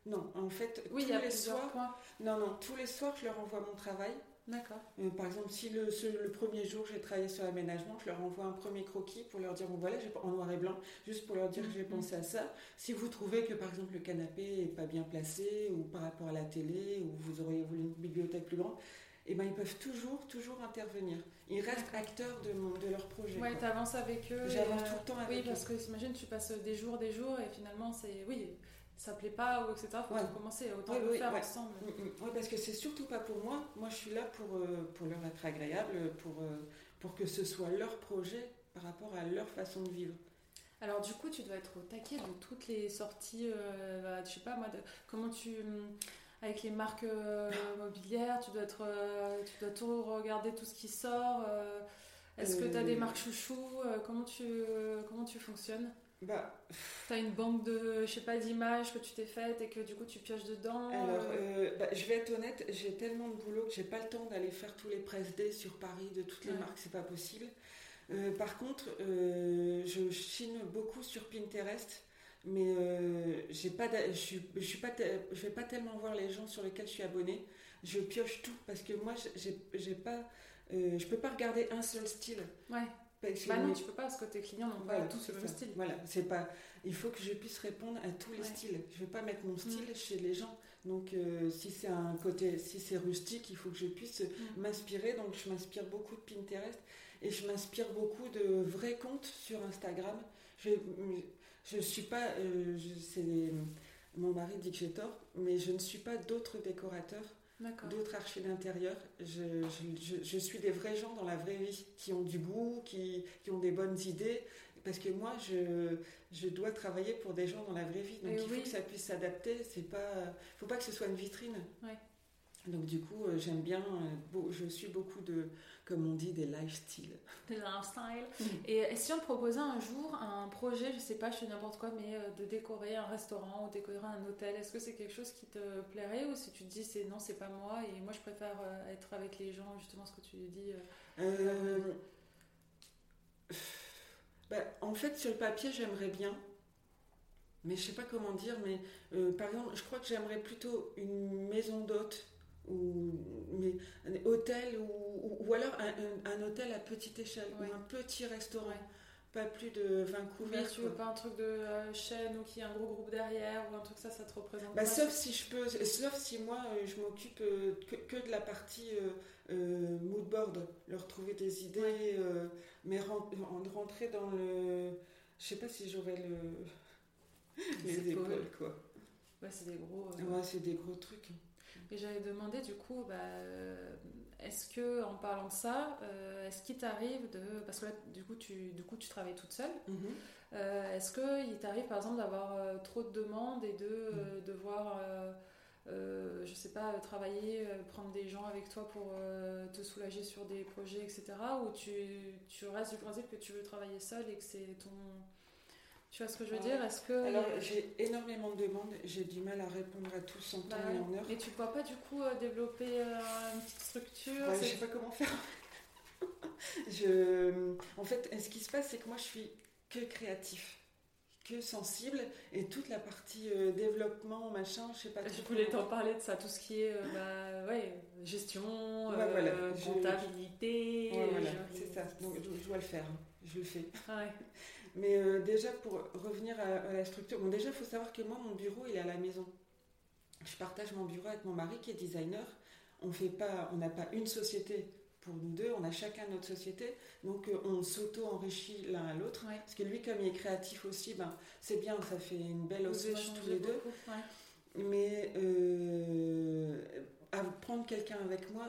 Non, en fait, oui, tous y a les soirs, points. non, non, tous les soirs, je leur envoie mon travail. D'accord. Euh, par exemple, si le, ce- le premier jour j'ai travaillé sur l'aménagement, je leur envoie un premier croquis pour leur dire bon voilà, j'ai en noir et blanc, juste pour leur dire que j'ai Mhm. pensé à ça. Si vous trouvez que par exemple le canapé est pas bien placé ou par rapport à la télé ou vous auriez voulu une bibliothèque plus grande, eh ben ils peuvent toujours toujours intervenir. Ils restent acteurs de, mon, de leur projet. Ouais, quoi. t'avances avec eux. J'avance euh, tout le temps Oui, avec parce eux. que t'imagines, tu passes des jours, des jours, et finalement, c'est. Oui, ça plaît pas, ou etc. Faut Ouais. recommencer, autant Oui, le oui, faire ensemble. Mm, mm. Oui, parce que c'est surtout pas pour moi. Moi, je suis là pour, euh, pour leur être agréable, pour, euh, pour que ce soit leur projet par rapport à leur façon de vivre. Alors du coup, tu dois être au taquet de toutes les sorties, euh, bah, je sais pas moi, de, comment tu... Avec les marques euh, mobilières, tu dois, être, euh, tu dois tout regarder, tout ce qui sort. euh, Est-ce que tu as des marques chouchou comment, tu, comment tu fonctionnes? Bah, Tu as une banque de, je sais pas, d'images que tu t'es faite et que du coup tu pioches dedans alors, bah, je vais être honnête, j'ai tellement de boulot que j'ai pas le temps d'aller faire tous les press day sur Paris de toutes les Ouais. marques, c'est pas possible. Par contre, je chine beaucoup sur Pinterest, mais euh, j'ai pas, je suis, je suis pas, je vais pas tellement voir les gens sur lesquels je suis abonnée. Je pioche tout parce que moi, j'ai, pas, euh, je peux pas regarder un seul style. Ouais, bah non, tu peux pas parce que tes clients n'ont pas tous le même style. Voilà, c'est pas. Il faut que je puisse répondre à tous les styles. Je vais pas mettre mon style mm. chez les gens. Donc euh, si c'est un côté, si c'est rustique, il faut que je puisse mm. m'inspirer. Donc je m'inspire beaucoup de Pinterest et je m'inspire beaucoup de vrais comptes sur Instagram. Je je suis pas, euh, mon mari dit que j'ai tort, mais je ne suis pas d'autres décorateurs d'autres archis d'intérieur. Je, je, je, suis des vrais gens dans la vraie vie, qui ont du goût, qui, qui ont des bonnes idées. Parce que moi, je, je dois travailler pour des gens dans la vraie vie. Donc il faut que ça puisse s'adapter. Il ne faut pas que ce soit une vitrine. Donc du coup, euh, j'aime bien, euh, je suis beaucoup de, comme on dit, des lifestyles. Des lifestyles. Mm. Et, si on te proposait un jour un projet, je sais pas, je fais n'importe quoi, mais euh, de décorer un restaurant ou décorer un hôtel, est-ce que c'est quelque chose qui te plairait ou si tu te dis c'est non, c'est pas moi et moi je préfère être avec les gens, justement ce que tu dis bah, En fait, sur le papier, j'aimerais bien. Mais je sais pas comment dire, mais par exemple, je crois que j'aimerais plutôt une maison d'hôte ou mais un hôtel ou, ou, alors un, un, hôtel à petite échelle ou un petit restaurant. Pas plus de 20 couverts tu veux pas un truc de euh, chaîne ou qui a un gros groupe derrière ou un truc ça ça te représente bah, sauf si je peux sauf si moi euh, je m'occupe euh, que, de la partie mood board leur trouver des idées mais rentrer dans le je sais pas si j'aurais le [laughs] les épaules. quoi. Ouais c'est des gros ouais c'est des gros trucs et j'avais demandé du coup, bah, euh, est-ce que en parlant de ça, euh, est-ce qu'il t'arrive de, parce que là du coup tu, du coup tu travailles toute seule, mhm. euh, est-ce qu'il t'arrive par exemple d'avoir trop de demandes et de mhm. devoir, je sais pas, travailler, prendre des gens avec toi pour te soulager sur des projets, etc. Ou tu, tu restes du principe que tu veux travailler seule et que c'est ton tu vois ce que je veux dire? Est-ce que alors j'ai énormément de demandes, j'ai du mal à répondre à tous en temps et en heure. Et tu ne pourras pas du coup euh, développer euh, une petite structure? Je Je sais pas comment faire. [laughs] je... En fait, ce qui se passe, c'est que moi, je suis que créatif, que sensible, et toute la partie euh, développement, machin, je sais pas. Je voulais t'en parler de ça, tout ce qui est bah, ouais, gestion, voilà. comptabilité. voilà, c'est ça. Donc je, dois le faire, je le fais. Ouais. [laughs] Mais euh, déjà, pour revenir à, la structure, bon, déjà, il faut savoir que moi, mon bureau, il est à la maison. Je partage mon bureau avec mon mari qui est designer. On fait pas, on n'a pas une société pour nous deux, on a chacun notre société, donc euh, on s'auto-enrichit l'un à l'autre. Parce que lui, comme il est créatif aussi, ben, c'est bien, ça fait une belle osmose tous les deux. Mais euh, à prendre quelqu'un avec moi,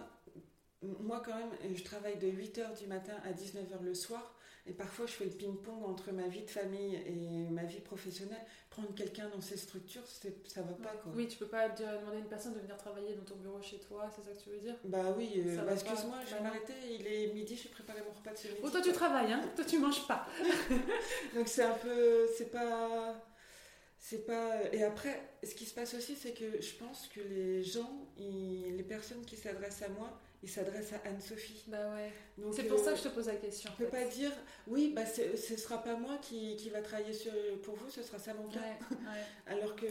moi quand même, je travaille de 8h du matin à 19h le soir. Et parfois, je fais le ping-pong entre ma vie de famille et ma vie professionnelle. Prendre quelqu'un dans ces structures, ça va pas. Quoi. Oui, tu peux pas demander à une personne de venir travailler dans ton bureau chez toi, c'est ça que tu veux dire? Bah oui, euh, bah, excuse-moi, je vais m'arrêter. Il est midi, j'ai préparé mon repas de ce midi. Oh, toi, tu travailles, hein Toi, tu manges pas. [laughs] Donc, c'est un peu. C'est pas. C'est pas. Et après, ce qui se passe aussi, c'est que je pense que les gens, les personnes qui s'adressent à moi, il s'adresse à Anne-Sophie. Bah ouais. C'est pour ça que je te pose la question. Je ne peux pas dire, oui, bah ce ne sera pas moi qui, qui va travailler sur, pour vous, ce sera Samantha. Ouais, [laughs] Alors que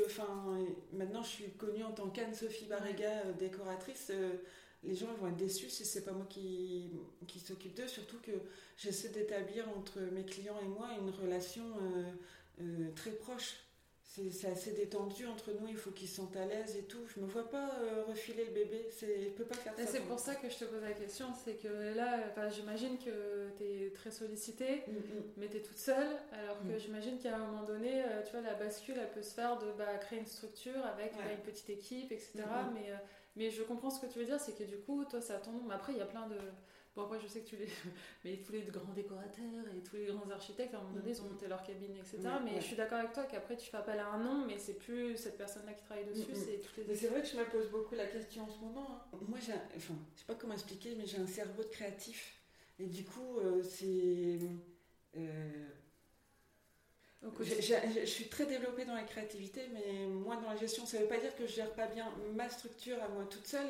maintenant, je suis connue en tant qu'Anne-Sophie Barrega, euh, décoratrice. Euh, les gens vont être déçus si c'est pas moi qui, qui s'occupe d'eux, surtout que j'essaie d'établir entre mes clients et moi une relation euh, très proche c'est assez détendu entre nous, il faut qu'ils se sentent à l'aise et tout. Je me vois pas euh, refiler le bébé, je peux pas faire ça. C'est pour ça que je te pose la question, c'est que là, j'imagine que tu es très sollicitée, mm, mm. mais tu es toute seule, alors que mm. j'imagine qu'à un moment donné, euh, tu vois, la bascule, elle peut se faire de bah, créer une structure avec bah, une petite équipe, etc. Mais, euh, mais je comprends ce que tu veux dire, c'est que du coup, toi, c'est à ton nom. Mais après, il y a plein de Bon, après, je sais que tu les. [laughs] Mais tous les grands décorateurs et tous les grands architectes, à un moment donné, ils ont monté leur cabine, etc. mais je suis d'accord avec toi qu'après, tu fais appel à un nom, mais c'est plus cette personne-là qui travaille dessus, c'est toutes les. Mais c'est vrai que je me pose beaucoup la question en ce moment. Hein. Moi, j'ai. Enfin, je sais pas comment expliquer, mais j'ai un cerveau de créatif. Et du coup, euh, c'est. Euh, je, suis très développée dans la créativité, mais moi dans la gestion, ça ne veut pas dire que je gère pas bien ma structure à moi toute seule,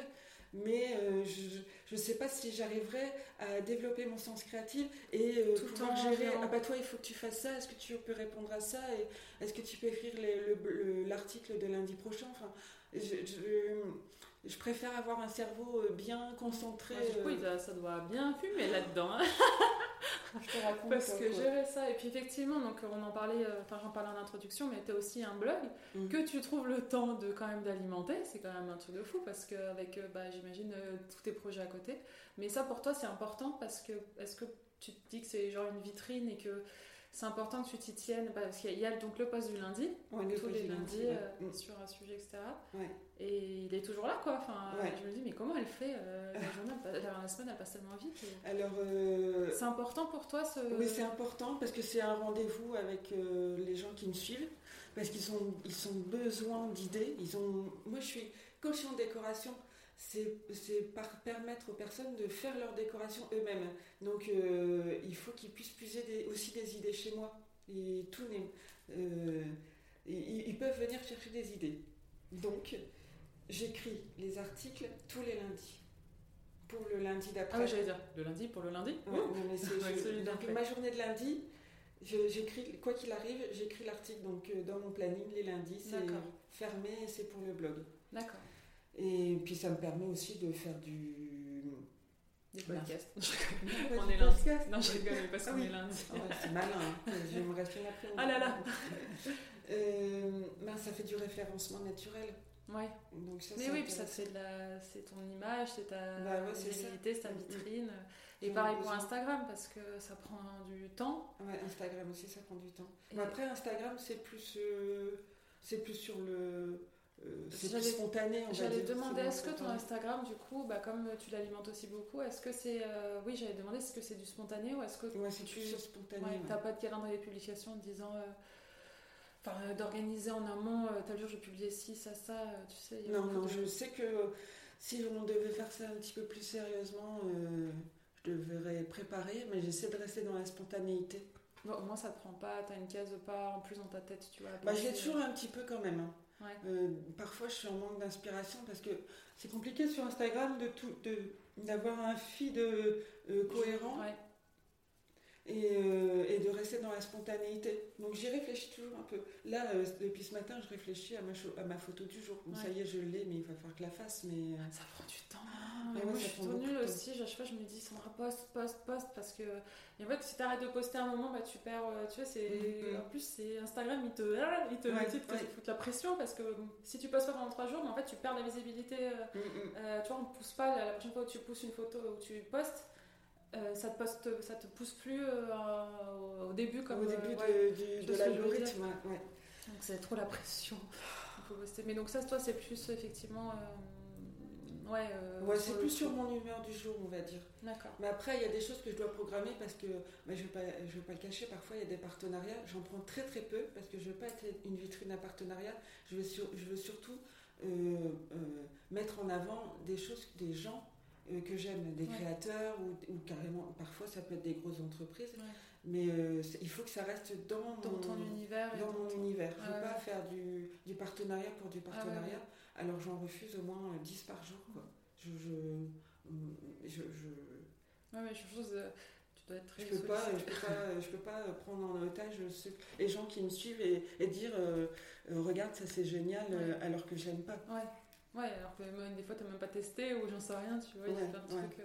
mais euh, je ne sais pas si j'arriverai à développer mon sens créatif et euh, tout pouvoir gérer. Ah bah toi, il faut que tu fasses ça. Est-ce que tu peux répondre à ça Et est-ce que tu peux écrire l'article de lundi prochain? Enfin, je préfère avoir un cerveau bien concentré. du coup, ça doit bien fumer là-dedans. Hein. [laughs] je te raconte. Parce que gérer ça, et puis effectivement, donc on en parlait, enfin j'en parlais en introduction, mais tu as aussi un blog mm. que tu trouves le temps de quand même d'alimenter, c'est quand même un truc de fou parce qu'avec, bah, j'imagine, tous tes projets à côté. Mais ça pour toi c'est important parce que, est-ce que tu te dis que c'est genre une vitrine et que c'est important que tu t'y tiennes parce qu'il y, a donc le poste du lundi, tous les lundis euh, sur un sujet, etc. Et il est toujours là, quoi. Enfin, je me dis, mais comment elle fait euh, la, journée, la, semaine, elle passe tellement vite. Alors, euh, c'est important pour toi ce. Oui, c'est important parce que c'est un rendez-vous avec les gens qui me suivent parce qu'ils ont, ils ont besoin d'idées. Ils ont, moi, je suis coach en décoration c'est permettre aux personnes de faire leur décoration eux-mêmes. Donc euh, il faut qu'ils puissent puiser aussi des idées chez moi. Et tout euh, ils, peuvent venir chercher des idées. Donc j'écris les articles tous les lundis. Pour le lundi d'après. Ah oui, j'allais dire, le lundi pour le lundi [laughs] Donc ma journée de lundi, j'écris, quoi qu'il arrive, j'écris l'article donc euh, dans mon planning les lundis. C'est fermé c'est pour le blog. D'accord. Et puis ça me permet aussi de faire du. Des podcasts. on est lundi. Non, je rigole, parce ah qu'on est lundi. Ah c'est malin, hein. je vais me rester après. Ah là là [laughs] euh, ben, Ça fait du référencement naturel. Ouais. Donc ça, Mais oui, puis ça fait de la... c'est ton image, c'est ta bah visibilité, c'est ta vitrine. Et pareil pour Instagram parce que ça prend du temps. Ouais, Instagram aussi, ça prend du temps. Mais après, Instagram, c'est plus, euh, c'est plus sur le euh, c'est spontané. J'allais demander, est-ce que ton Instagram, du coup, bah, comme tu l'alimentes aussi beaucoup, est-ce que c'est. Euh, oui, j'allais demander, est-ce que c'est du spontané ou est-ce que ouais, c'est tu spontané. Ouais, T'as pas de calendrier de publication en disant. Euh, enfin, d'organiser en amont, tel jour je publie ci, ça, ça, tu sais. non, non, je sais que si on devait faire ça un petit peu plus sérieusement, je devrais préparer, mais j'essaie de rester dans la spontanéité. Bon, au moins ça te prend pas, t'as une case pas en plus dans ta tête, tu vois. Bah, j'ai toujours un petit peu quand même. Hein. Euh, parfois, je suis en manque d'inspiration parce que c'est compliqué sur Instagram de tout, d'avoir un feed euh, cohérent. Euh, et, de rester dans la spontanéité. Donc j'y réfléchis toujours un peu. Là, depuis ce matin, je réfléchis à ma, à ma photo du jour. Bon, ça y est, je l'ai, mais il va falloir que la fasse. Mais... Ça prend du temps. Mais moi, je suis trop nulle aussi. À chaque fois, je me dis, Sandra, poste, poste, poste. Parce que, en fait, si tu arrêtes de poster un moment, bah, tu perds. Tu vois, c'est. Mm, mm. En plus, c'est Instagram, il te. Ah, il te, fout la pression. Parce que si tu postes pas pendant 3 jours, mais en fait, tu perds la visibilité. Mm, tu vois, on ne pousse pas. La prochaine fois où tu pousses une photo où tu postes, euh, ça, te poste, ça te pousse plus euh, au début comme au début euh, de, de l'algorithme. Ouais. Donc c'est trop la pression. [laughs] Mais donc ça, toi, c'est plus effectivement. Ouais, ouais c'est plus sur mon humeur du jour, on va dire. D'accord. Mais après, il y a des choses que je dois programmer parce que bah, je ne vais, vais pas le cacher. Parfois, il y a des partenariats. J'en prends très très peu parce que je ne veux pas être une vitrine à partenariat. Je veux, je veux surtout mettre en avant des choses, des gens euh, que j'aime, des créateurs ou, carrément, parfois ça peut être des grosses entreprises, mais euh, il faut que ça reste dans, dans ton univers. Dans mon univers. Je ne veux pas faire du, du, partenariat pour du ah partenariat, alors j'en refuse au moins 10 par jour. Quoi. Je, je, je, Ouais, mais je pense tu dois être très je peux pas, je peux pas, je peux pas prendre en otage les gens qui me suivent et, et dire euh, regarde ça c'est génial alors que j'aime pas. Ouais. Ouais, alors que des fois, tu n'as même pas testé ou j'en sais rien, tu vois, il y a plein de trucs.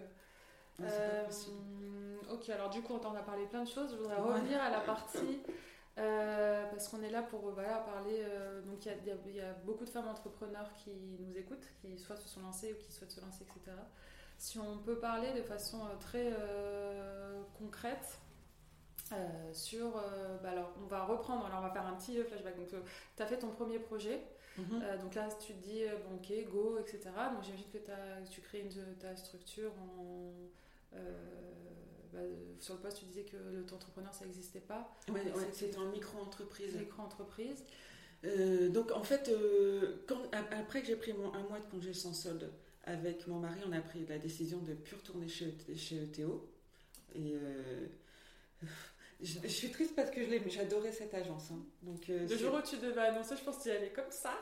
Euh, euh, ok, alors du coup, on t'en a parlé plein de choses. Je voudrais revenir à la partie, euh, parce qu'on est là pour voilà, parler. donc, il y, y a, beaucoup de femmes entrepreneurs qui nous écoutent, qui soit se sont lancées ou qui souhaitent se lancer, etc. Si on peut parler de façon très concrète, sur. Bah alors, on va reprendre, alors on va faire un petit flashback. Donc, tu as fait ton premier projet. Mhm. Euh, donc là, tu te dis, euh, bon, ok, go, etc. Donc j'imagine que tu crées une, ta structure en. Euh, bah, sur le poste, tu disais que l'auto-entrepreneur, ça n'existait pas. Oui, c'était en micro-entreprise. Micro-entreprise. donc en fait, quand, après que j'ai pris mon, un mois de congé sans solde avec mon mari, on a pris la décision de plus retourner chez, chez ETO. Et [laughs] je, suis triste parce que j'adorais cette agence. Hein. Donc, euh, le jour où tu devais annoncer, je pense que tu y allais comme ça.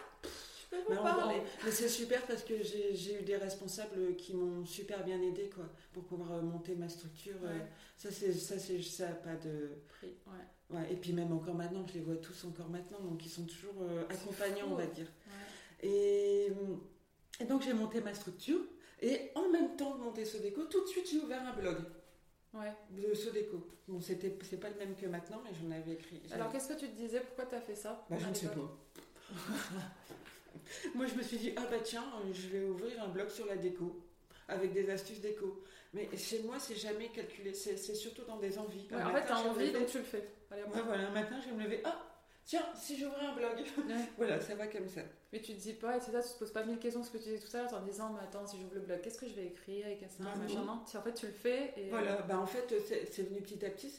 Peux vous parler. mais c'est super parce que j'ai eu des responsables qui m'ont super bien aidé quoi, pour pouvoir euh, monter ma structure. Euh. Ça, c'est ça, c'est ça, pas de. Prix, ouais. ouais. Et puis même encore maintenant, je les vois tous encore maintenant, donc ils sont toujours accompagnants, on va dire. Et Et donc j'ai monté ma structure et en même temps de monter Sodeco, tout de suite j'ai ouvert un blog Ouais. de Sodeco. Bon, c'était c'est pas le même que maintenant, mais j'en avais écrit. Alors qu'est-ce que tu te disais? Pourquoi tu as fait ça? Bah, je ne sais pas. [laughs] Moi, je me suis dit, ah bah tiens, je vais ouvrir un blog sur la déco, avec des astuces déco. Mais chez moi, c'est jamais calculé, c'est surtout dans des envies. Ouais, En fait, matin, t'as vais me envie, lever- donc tu le fais. Allez. Ouais, voilà, un matin, je vais me lever, ah, tiens, si j'ouvrais un blog. Ouais. [laughs] voilà, ça va comme ça. Mais tu te dis pas, et c'est ça, tu te poses pas mille questions, ce que tu disais tout à l'heure, en disant, mais attends, si j'ouvre le blog, qu'est-ce que je vais écrire avec ça, Ah, machin, non. en fait tu le fais, et. Voilà, bah en fait, c'est venu petit à petit.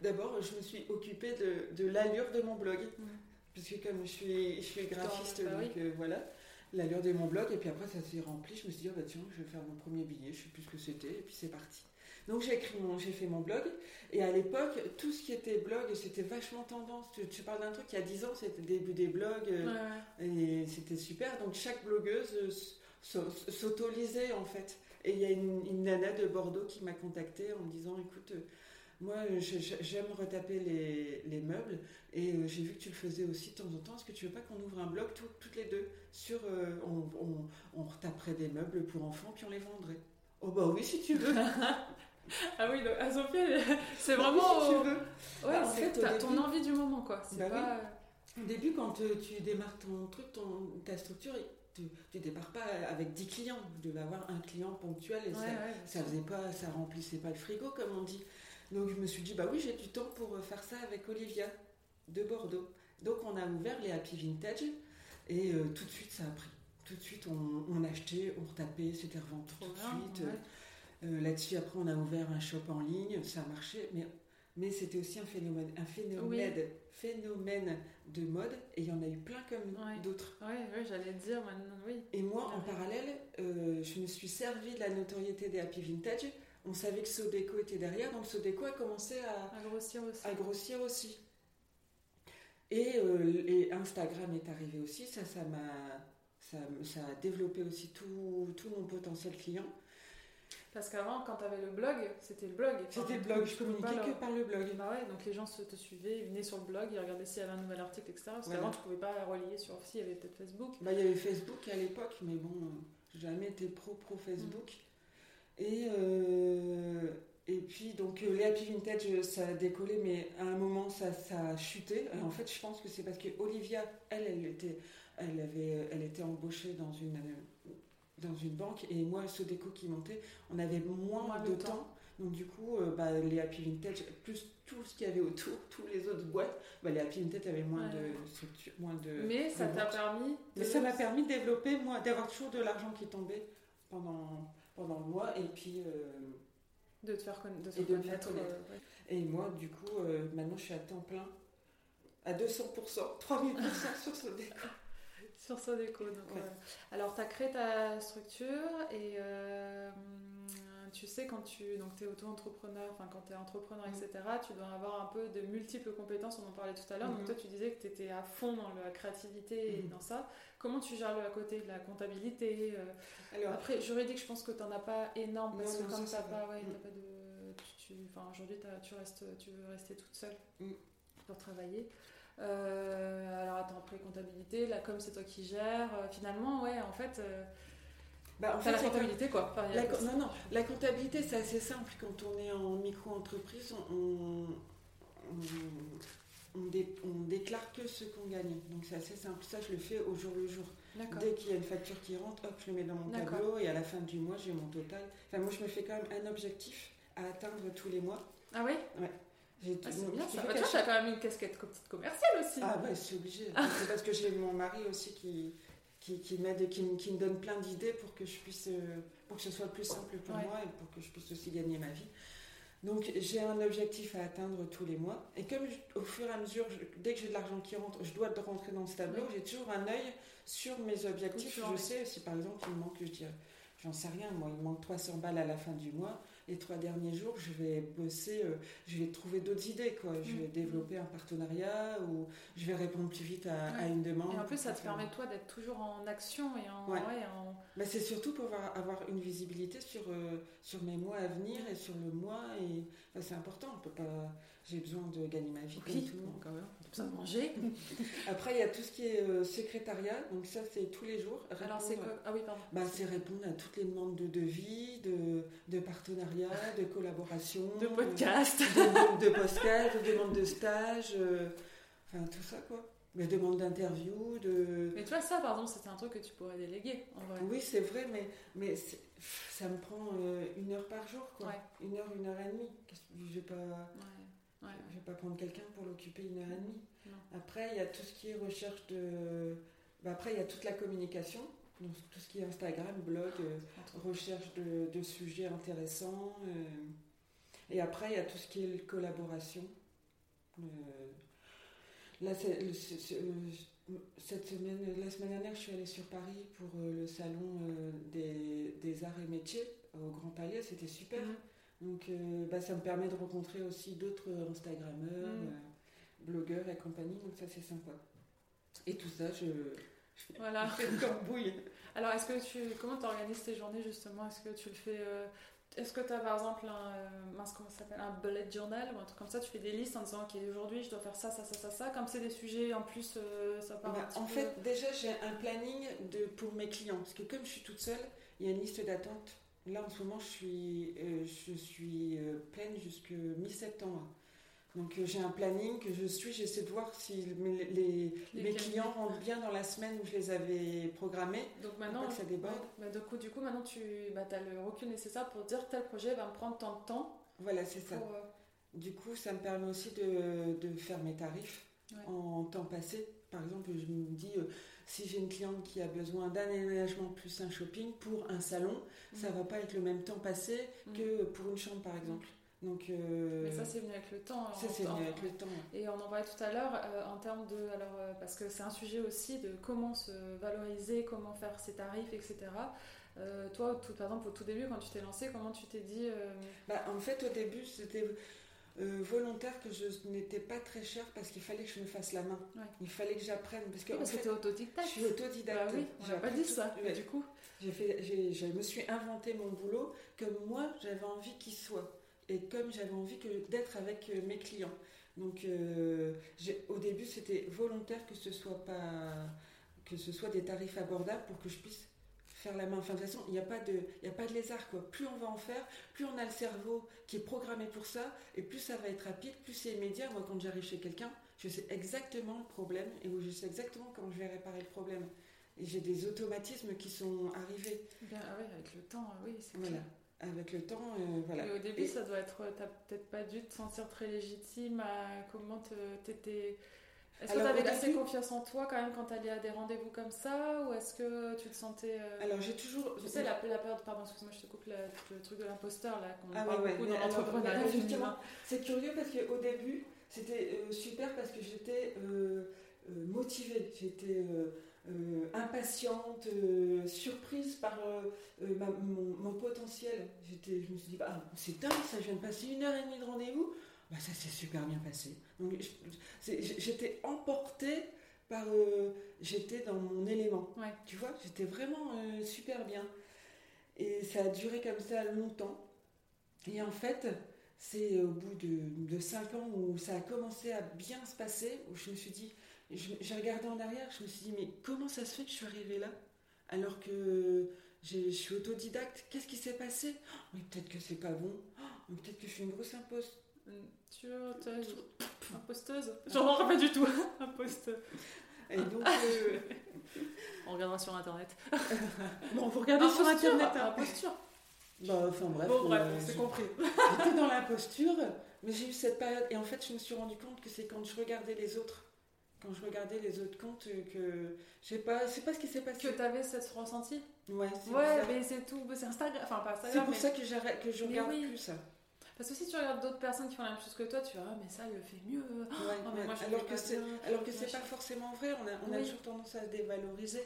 D'abord, je me suis occupée de, de l'allure de mon blog. Mm. Puisque comme je suis, je suis graphiste, Bah donc euh, voilà, l'allure de mon blog. Et puis après, ça s'est rempli. Je me suis dit, ah bah tiens, je vais faire mon premier billet. Je sais plus ce que c'était. Et puis c'est parti. Donc j'ai écrit mon, j'ai fait mon blog. Et à l'époque, tout ce qui était blog, c'était vachement tendance. Tu, tu parles d'un truc, il y a 10 ans, c'était le début des blogs. euh, Ouais, et c'était super. Donc chaque blogueuse euh, s'auto-lisait en fait. Et il y a une, une nana de Bordeaux qui m'a contactée en me disant écoute, euh, moi je- j'aime retaper les, les meubles et euh, j'ai vu que tu le faisais aussi de temps en temps. Est-ce que tu veux pas qu'on ouvre un blog tout- toutes les deux sur euh, on, on- on retaperait des meubles pour enfants puis on les vendrait? Oh bah oui si tu veux. [laughs] Ah oui, donc, ah, Sophie, [laughs] c'est Bah oui, vraiment. si tu veux. Ouais, Bah, en fait, t'as ton envie du moment, quoi. C'est Bah pas. Au début, quand euh, tu démarres ton truc, ton, ta structure, tu, tu démarres pas avec 10 clients. Tu devais avoir un client ponctuel et Ouais, ça, ouais, bien ça sûr. faisait pas, ça remplissait pas le frigo comme on dit. Donc je me suis dit bah oui j'ai du temps pour euh, faire ça avec Olivia de Bordeaux. Donc on a ouvert les Happy Vintage et euh, tout de suite ça a pris. Tout de suite on, on achetait, on retapait, c'était revendu tout de suite. ouais. Euh, Là-dessus après on a ouvert un shop en ligne, ça a marché, mais mais c'était aussi un phénomène, un phénomène, phénomène de mode et il y en a eu plein comme Ouais. d'autres. Ouais, j'allais dire maintenant, oui. Et moi, en parallèle, euh, je me suis servi de la notoriété des Happy Vintage. On savait que Sodeco était derrière, donc Sodeco a commencé à, À grossir aussi. à grossir aussi. Et, euh, et Instagram est arrivé aussi, ça, ça m'a, ça, ça a développé aussi tout, tout mon potentiel client. Parce qu'avant, quand t'avais le blog, c'était le blog. C'était le blog, je tu communiquais leur- que par le blog. Bah ouais, donc les gens se te suivaient, ils venaient sur le blog, ils regardaient s'il y avait un nouvel article, etc. Parce Voilà. qu'avant, tu pouvais pas relier sur. Si, il y avait peut-être Facebook. Bah, il y avait Facebook à l'époque, mais bon, euh, jamais été pro-pro Facebook. Et, euh, et puis, donc, euh, les Happy Vintage, euh, ça a décollé, mais à un moment, ça, ça a chuté. Et en fait, je pense que c'est parce que Olivia, elle, elle était, elle avait, elle était embauchée dans une, dans une banque, et moi, Sodeco qui montait, on avait moins, Moins de de temps. temps. Donc, du coup, euh, bah, les Happy Vintage, plus tout ce qu'il y avait autour, [laughs] tous les autres boîtes, bah, les Happy Vintage avaient moins Ouais. de structure, moins de. Mais ça t'a permis. Mais ça m'a permis de développer, moi, d'avoir toujours de l'argent qui tombait pendant, pendant le mois. Et puis, euh, de te faire, de Et de me faire connaître. euh, ouais. et moi, du coup, euh, maintenant, je suis à temps plein, à 200%, 3000% [laughs] sur ce déco. Sur Sodeco. Donc, Ouais. ouais. Alors, tu as créé ta structure et euh, tu sais, quand tu es auto-entrepreneur, enfin, quand tu es entrepreneur, Mm. etc., tu dois avoir un peu de multiples compétences. On en parlait tout à l'heure. Donc, toi, tu disais que tu étais à fond dans la créativité et Mhm. dans ça. Comment tu gères le à côté de la comptabilité euh, Alors, Après, juridique, je pense que tu n'en as pas énorme parce Non, que comme t'as ça pas, ouais, Mm. t'as pas de. Tu, tu- enfin, aujourd'hui, tu, restes, tu veux rester toute seule Mm. pour travailler. Euh, alors, attends, après, comptabilité, la com, c'est toi qui gères. Euh, finalement, ouais, en fait, euh, bah, en fait, la comptabilité, quoi. Enfin, La co- non, non, la comptabilité, c'est assez simple. Quand on est en micro-entreprise, on, on, on dé- on déclare que ce qu'on gagne. Donc c'est assez simple. Ça, je le fais au jour le jour. Dès qu'il y a une facture qui rentre, hop, je le mets dans mon tableau et à la fin du mois, j'ai mon total. Enfin, moi, je me fais quand même un objectif à atteindre tous les mois. Ah oui J'ai ah, C'est bien ça. Bah, toi, chaque- t'as quand même une casquette petite commerciale aussi. Ah bah, c'est obligé. c'est parce que j'ai mon mari aussi qui, qui, qui m'aide qui, me- qui me donne plein d'idées pour que je puisse, euh, pour que ce soit plus simple pour Ouais. moi et pour que je puisse aussi gagner ma vie. Donc j'ai un objectif à atteindre tous les mois. Et comme je- au fur et à mesure, je- dès que j'ai de l'argent qui rentre, je dois le rentrer dans ce tableau, j'ai toujours un œil sur mes objectifs. En Je sais si par exemple il me manque, je dirais, j'en sais rien, moi, il me manque 300 balles à la fin du mois. Les trois derniers jours, je vais bosser, euh, je vais trouver d'autres idées. Quoi. Je vais Mm. développer un partenariat ou je vais répondre plus vite à, une demande. Et en plus, ça te permet, toi, d'être toujours en action et en. Ouais. ouais, en- bah, c'est surtout pour avoir, avoir une visibilité sur, euh, sur mes mois à venir et sur le mois. Et, c'est important. On peut pas, j'ai besoin de gagner ma vie oui, tout le monde quand même, a besoin de manger. [laughs] Après, il y a tout ce qui est euh, secrétariat, donc ça c'est tous les jours. Alors c'est quoi? Ah oui, pardon. Bah, c'est répondre à toutes les demandes de devis, de, de partenariat, de collaboration, de podcast, de, de, de podcast, de demandes de stage, euh, enfin tout ça quoi. Des demandes d'interview, de... Mais tu vois, ça, par exemple, c'était un truc que tu pourrais déléguer, en vrai. Oui, c'est vrai, mais, mais ça me prend euh, une heure par jour, quoi. Une heure, une heure et demie. Je vais pas... Ouais. Je vais pas prendre quelqu'un pour l'occuper une heure et demie. Après, il y a tout ce qui est recherche de... Bah, après, il y a toute la communication. Donc, tout ce qui est Instagram, blog, euh, recherche de, de, sujets intéressants. Euh. Et après, il y a tout ce qui est collaboration. Là, euh, cette semaine, la semaine dernière, je suis allée sur Paris pour euh, le salon euh, des, arts et métiers au Grand Palais. C'était super. Mhm. Donc, bah, ça me permet de rencontrer aussi d'autres Instagrammeurs, mhm. blogueurs et compagnie. Donc, ça, c'est sympa. Et tout ça, je, voilà. bouille. Alors, est-ce que tu, comment tu organises tes journées justement? Est-ce que tu le fais est-ce que tu as par exemple un, euh, comment ça s'appelle, un bullet journal ou un truc comme ça Tu fais des listes en disant Ok, aujourd'hui je dois faire ça, ça, ça, ça, ça. Comme c'est des sujets en plus, euh, ça part bah, En fait, déjà j'ai un planning de, pour mes clients. Parce que comme je suis toute seule, il y a une liste d'attente. Là en ce moment, je suis, euh, je suis pleine jusque mi-septembre. Donc j'ai un planning que je suis, j'essaie de voir si les, mes clients rentrent bien dans la semaine où je les avais programmés. Donc maintenant, ça déborde. Bah, du, coup, du coup, maintenant tu bah, as le recul nécessaire pour dire tel projet va me prendre tant de temps. Voilà, c'est ça. Euh, du coup, ça me permet aussi de, de faire mes tarifs en temps passé. Par exemple, je me dis, euh, si j'ai une cliente qui a besoin d'un aménagement plus un shopping pour un salon, ça mhm. va pas être le même temps passé mhm. que pour une chambre, par exemple. Donc, euh, Mais ça, c'est venu avec le temps. Ça, c'est venu avec le temps. Et on en parlait tout à l'heure euh, en termes de. Alors, euh, parce que c'est un sujet aussi de comment se valoriser, comment faire ses tarifs, etc. toi, tout, par exemple, au tout début, quand tu t'es lancé, comment tu t'es dit bah, En fait, au début, c'était volontaire que je n'étais pas très chère parce qu'il fallait que je me fasse la main. Il fallait que j'apprenne. Parce que oui, c'était autodidacte. Je suis autodidacte. Bah oui, on n'a pas dit ça. du coup, fait, je me suis inventé mon boulot comme moi, j'avais envie qu'il soit et comme j'avais envie que d'être avec euh, mes clients. Donc euh, au début c'était volontaire que ce soit pas que ce soit des tarifs abordables pour que je puisse faire la main. Enfin de toute façon il n'y a pas de il a pas de lézard quoi. Plus on va en faire, plus on a le cerveau qui est programmé pour ça et plus ça va être rapide, plus c'est immédiat. Moi quand j'arrive chez quelqu'un, je sais exactement le problème et je sais exactement comment je vais réparer le problème. Et j'ai des automatismes qui sont arrivés. ah oui, avec le temps, oui, c'est voilà avec le temps, euh, voilà. Et au début, ça doit être, t'as peut-être pas dû te sentir très légitime à comment t'étais. Est-ce que tu avais assez confiance en toi quand même quand tu allais à des rendez-vous comme ça Ou est-ce que tu te sentais. Euh, alors j'ai toujours. Tu sais, la, la peur, pardon, excuse-moi, je te coupe le truc de l'imposteur là, qu'on ah, parle beaucoup dans l'entrepreneuriat. Justement, c'est curieux parce qu'au début, c'était euh, super parce que j'étais motivée. J'étais euh, impatiente, euh, surprise par euh, mon, potentiel. J'étais, je me suis dit, bah, c'est dingue, ça, je viens de passer une heure et demie de rendez-vous. Bah, ça s'est super bien passé. Donc, j'étais emportée par. j'étais dans mon élément. Tu vois, j'étais vraiment super bien. Et ça a duré comme ça longtemps. Et en fait, c'est au bout de, de cinq ans où ça a commencé à bien se passer, où je me suis dit, j'ai regardé en arrière, je me suis dit, mais comment ça se fait que je suis arrivée là alors que je suis autodidacte? Qu'est-ce qui s'est passé? Oh, Mais peut-être que c'est pas bon. Oh, peut-être que je suis une grosse imposte. Imposteuse? J'en pas du tout. [laughs] Imposteuse. Et donc. Euh, On regardera sur internet. [laughs] bon, vous regardez sur internet. Hein. Imposture. Bah, enfin bref. Bon, bref, euh, c'est compris. J'étais dans l'imposture, mais j'ai eu cette période. Et en fait, je me suis rendu compte que c'est quand je regardais les autres quand je regardais les autres comptes que je sais pas c'est pas ce qui s'est passé. Que tu avais cette ressenti ouais ouais mais c'est tout c'est Instagram enfin pas c'est pour ça que j'arrête que je regarde plus ça. Parce que si tu regardes d'autres personnes qui font la même chose que toi, tu vas ah mais ça il le fait mieux. Oh, alors, que c'est, alors que c'est pas forcément vrai. On a, on a toujours tendance à se dévaloriser.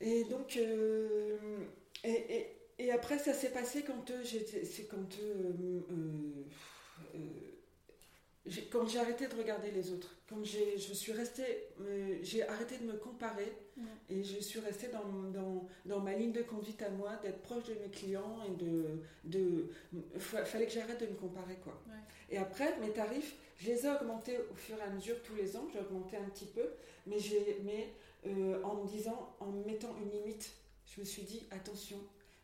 Et donc euh, et, et, et, après ça s'est passé quand euh, j'étais c'est quand euh, quand j'ai arrêté de regarder les autres, quand je suis restée, j'ai arrêté de me comparer et je suis restée dans, dans, dans, ma ligne de conduite à moi, d'être proche de mes clients et de. de fallait que j'arrête de me comparer quoi. Et après, mes tarifs, je les ai augmentés au fur et à mesure tous les ans, j'ai augmenté un petit peu, mais, mais euh, en me disant, en me mettant une limite, je me suis dit attention,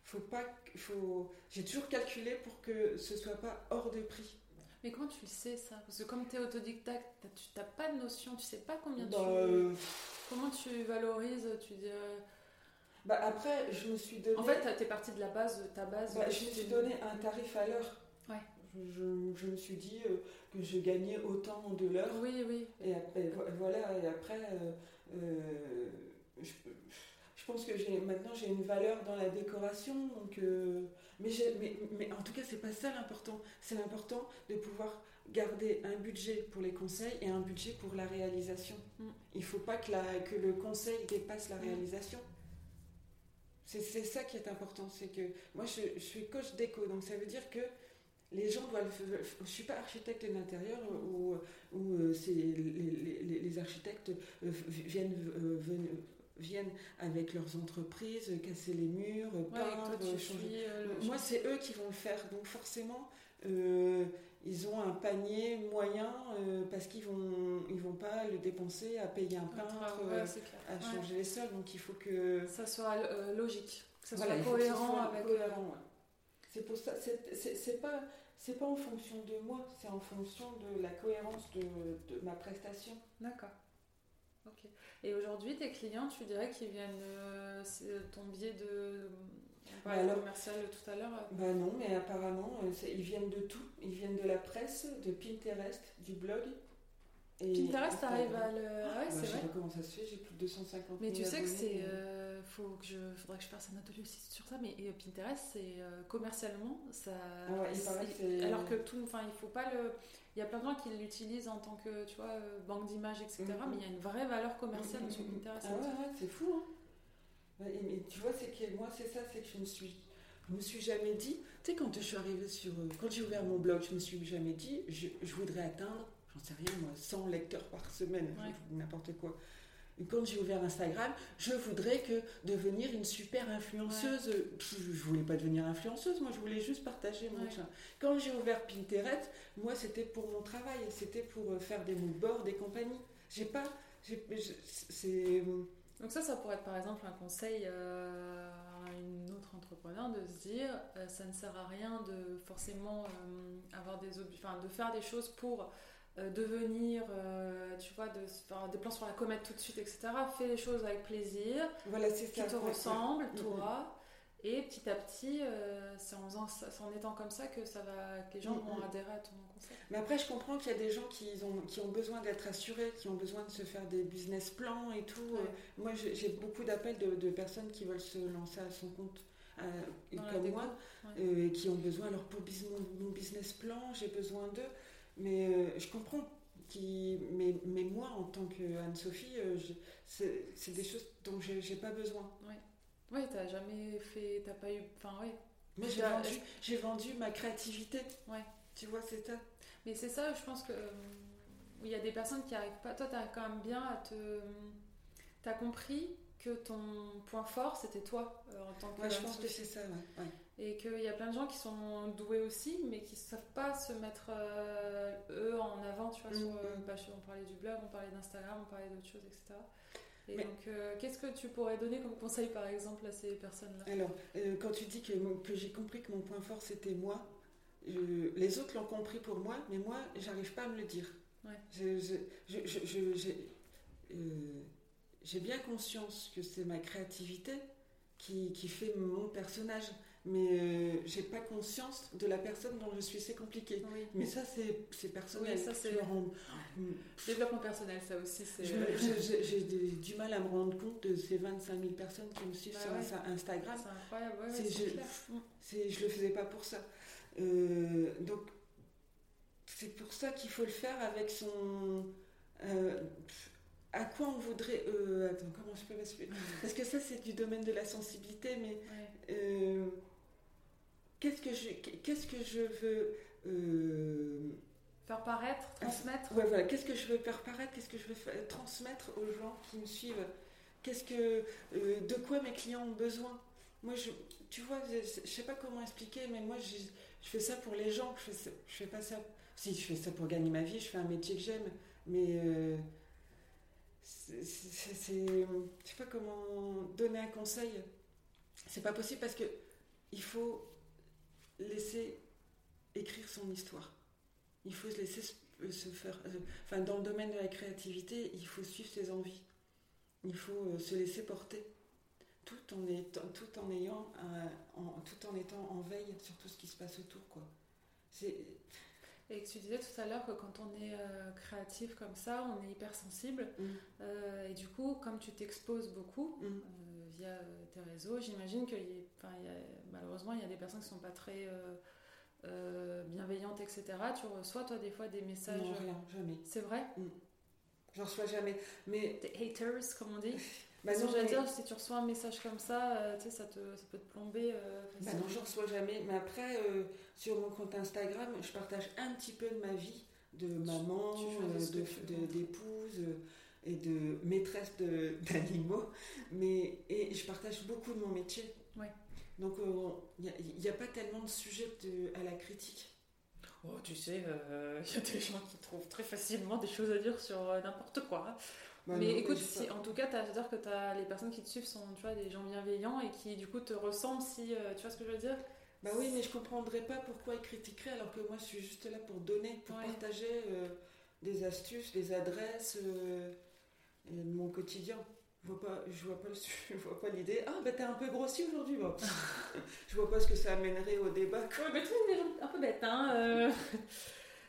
faut pas, faut, j'ai toujours calculé pour que ce soit pas hors de prix. Mais comment tu le sais ça? Parce que comme tu es autodidacte, tu n'as pas de notion, tu sais pas combien bah, tu. Euh, comment tu valorises Tu dis. Bah après, je me suis donné. En fait, tu es parti de la base, ta base. Bah, je me suis donné un tarif à l'heure. Ouais. Je, je, me suis dit euh, que je gagnais autant de l'heure. Oui, oui. Et après, voilà, et après, euh, je, je pense que j'ai maintenant j'ai une valeur dans la décoration. Donc, euh, mais, mais, mais, en tout cas, c'est pas ça l'important. C'est l'important de pouvoir garder un budget pour les conseils et un budget pour la réalisation. Mm. Il faut pas que, la, que le conseil dépasse la mm. réalisation. C'est ça qui est important. C'est que moi, je, je, suis coach déco, donc ça veut dire que les gens doivent. Je suis pas architecte d'intérieur où, où euh, les, les, les, architectes euh, viennent, viennent viennent avec leurs entreprises, casser les murs, peindre, changer. Euh, moi, c'est eux qui vont le faire. Donc forcément, euh, ils ont un panier moyen euh, parce qu'ils vont ils vont pas le dépenser à payer un peintre, à changer les sols. Donc il faut que ça soit logique, que ça soit cohérent avec. C'est pour ça. C'est pas c'est pas en fonction de moi, c'est en fonction de la cohérence de, de ma prestation. D'accord. Ok. Et aujourd'hui, tes clients, tu dirais qu'ils viennent, euh, c'est ton biais de. On bah commercial tout à l'heure euh. Bah non, mais apparemment, euh, ils viennent de tout. Ils viennent de la presse, de Pinterest, du blog. Et Pinterest, t'arrives à le. Ah ouais, bah, c'est vrai. Je sais pas comment ça se fait, j'ai plus de 250 Mais tu sais que c'est. Euh, faut que je, faudrait que je fasse un atelier aussi sur ça, mais Pinterest, c'est commercialement, ça. Ah alors que tout. Enfin, il faut pas le. Il y a plein de gens qui l'utilisent en tant que, tu vois, euh, banque d'images, etc. Mm-hmm. Mais il y a une vraie valeur commerciale mm-hmm. sur Pinterest. Ah ouais, ouais c'est fou, hein. Mais, tu vois, c'est que moi, c'est ça, c'est que je me suis, je me suis jamais dit, tu sais, quand je suis arrivée sur, euh, quand j'ai ouvert mon blog, je me suis jamais dit, je, je voudrais atteindre, j'en sais rien, moi, 100 lecteurs par semaine, n'importe quoi quand j'ai ouvert Instagram, je voudrais que devenir une super influenceuse. Je, ne voulais pas devenir influenceuse, moi je voulais juste partager mon ouais. Quand j'ai ouvert Pinterest, moi c'était pour mon travail, c'était pour euh, faire des moodboards, des compagnies. J'ai pas, c'est. Donc ça, ça pourrait être par exemple un conseil euh, à une autre entrepreneur de se dire, euh, ça ne sert à rien de forcément avoir des enfin de faire des choses pour euh, devenir, euh, tu vois, de, des plans sur la comète tout de suite, etc. Fais les choses avec plaisir, voilà, qui te ressemblent, toi. Et petit à petit, euh, c'est en, en, étant comme ça que, ça va, que les gens vont adhérer à ton concept. Mais après, je comprends qu'il y a des gens qui ont, qui ont besoin d'être assurés, qui ont besoin de se faire des business plans et tout. moi, j'ai beaucoup d'appels de, personnes qui veulent se lancer à son compte. comme moi, et qui ont besoin, alors pour mon business plan, j'ai besoin d'eux. Mais euh, je comprends. Qui, mais, mais, moi, en tant qu'Anne-Sophie, euh, c'est des choses dont j'ai pas besoin. Oui, ouais, t'as jamais fait. T'as pas eu. Enfin, ouais. Mais j'ai vendu, vendu ma créativité. Ouais. Tu vois, c'est ça. Mais c'est ça, je pense que. Euh, il y a des personnes qui arrivent pas. Toi, t'arrives quand même bien à te. T'as compris que ton point fort, c'était toi en tant que. Ouais, je pense que c'est ça, ouais. ouais. Et qu'il y a plein de gens qui sont doués aussi, mais qui ne savent pas se mettre euh, eux en avant, tu vois, sur, mm, euh, mm. bah, on parlait du blog, on parlait d'Instagram, on parlait d'autres choses, etc. Et donc, euh, qu'est-ce que tu pourrais donner comme conseil, par exemple, à ces personnes-là? Alors, quand tu dis que, que j'ai compris que mon point fort, c'était moi, les autres l'ont compris pour moi, mais moi, j'arrive pas à me le dire. Ouais. J'ai bien conscience que c'est ma créativité qui, qui fait mon personnage mais euh, j'ai pas conscience de la personne dont je suis, c'est compliqué. Mais ça, c'est personnel. ça, c'est développement personnel, ça aussi. J'ai du mal à me rendre compte de ces 25 000 personnes qui me suivent bah sur Instagram. C'est incroyable, ouais, je, je le faisais pas pour ça. Euh, donc, c'est pour ça qu'il faut le faire avec son. Euh, à quoi on voudrait. attends, comment je peux m'expliquer? Parce que ça, c'est du domaine de la sensibilité, mais qu'est-ce que je, qu'est-ce que je veux euh, Faire paraître, transmettre Ouais, voilà. Qu'est-ce que je veux faire paraître? Qu'est-ce que je veux transmettre aux gens qui me suivent? Qu'est-ce que, euh, de quoi mes clients ont besoin? Moi, je, tu vois, je, je, sais pas comment expliquer, mais moi, je, je fais ça pour les gens. Je fais, je fais pas ça. Si, je fais ça pour gagner ma vie. Je fais un métier que j'aime, mais euh, c'est, je sais pas comment donner un conseil. C'est pas possible parce que il faut laisser écrire son histoire. Il faut se laisser se faire. Euh, enfin, dans le domaine de la créativité, il faut suivre ses envies. Il faut euh, se laisser porter, tout en étant, tout en ayant, en, tout en étant en veille sur tout ce qui se passe autour, quoi. C'est. Et tu disais tout à l'heure que quand on est euh, créatif comme ça, on est hypersensible. Mm. et du coup, comme tu t'exposes beaucoup mm. Via tes réseaux, j'imagine que malheureusement, il y a des personnes qui ne sont pas très euh, bienveillante, etc. Tu reçois, toi, des fois des messages. Non, rien, jamais. C'est vrai? Mm. J'en reçois jamais. Mais. Des haters, comme on dit [laughs] bah non, j'allais dire, si tu reçois un message comme ça, euh, tu sais, ça, te, ça peut te plomber. Euh, bah non, j'en reçois jamais. Mais après, sur mon compte Instagram, je partage un petit peu de ma vie, de maman, d'épouse et de maîtresse [laughs] d'animaux. Mais et je partage beaucoup de mon métier. Ouais. Donc il euh, n'y a, pas tellement de sujets à la critique. Oh, tu sais, [laughs] il euh, y a des gens qui trouvent très facilement des choses à dire sur euh, n'importe quoi. Bah mais écoute, si, en tout cas, à dire que as, les personnes qui te suivent sont tu vois, des gens bienveillants et qui du coup te ressemblent si. tu vois ce que je veux dire? Bah oui, mais je comprendrais pas pourquoi ils critiqueraient alors que moi je suis juste là pour donner, pour partager des astuces, des adresses, mon quotidien. Je vois pas, je vois pas, [laughs] je vois pas l'idée. Ah, bah t'es un peu grossi aujourd'hui, bon. [laughs] je vois pas ce que ça amènerait au débat. Ouais, bah tu un peu bête, hein. Euh. [laughs]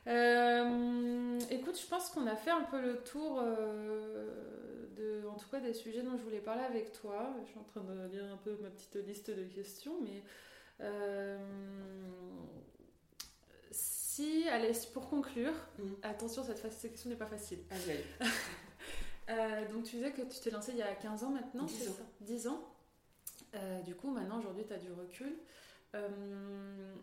Euh, écoute, je pense qu'on a fait un peu le tour euh, de, en tout cas, des sujets dont je voulais parler avec toi. Je suis en train de lire un peu ma petite liste de questions, mais si, allez, pour conclure, mm. attention, cette, cette question n'est pas facile. Allez. Euh, donc tu disais que tu t'es lancé il y a 15 ans maintenant, 10 ans. 10 ans. Euh, du coup, maintenant, aujourd'hui, tu as du recul. Euh,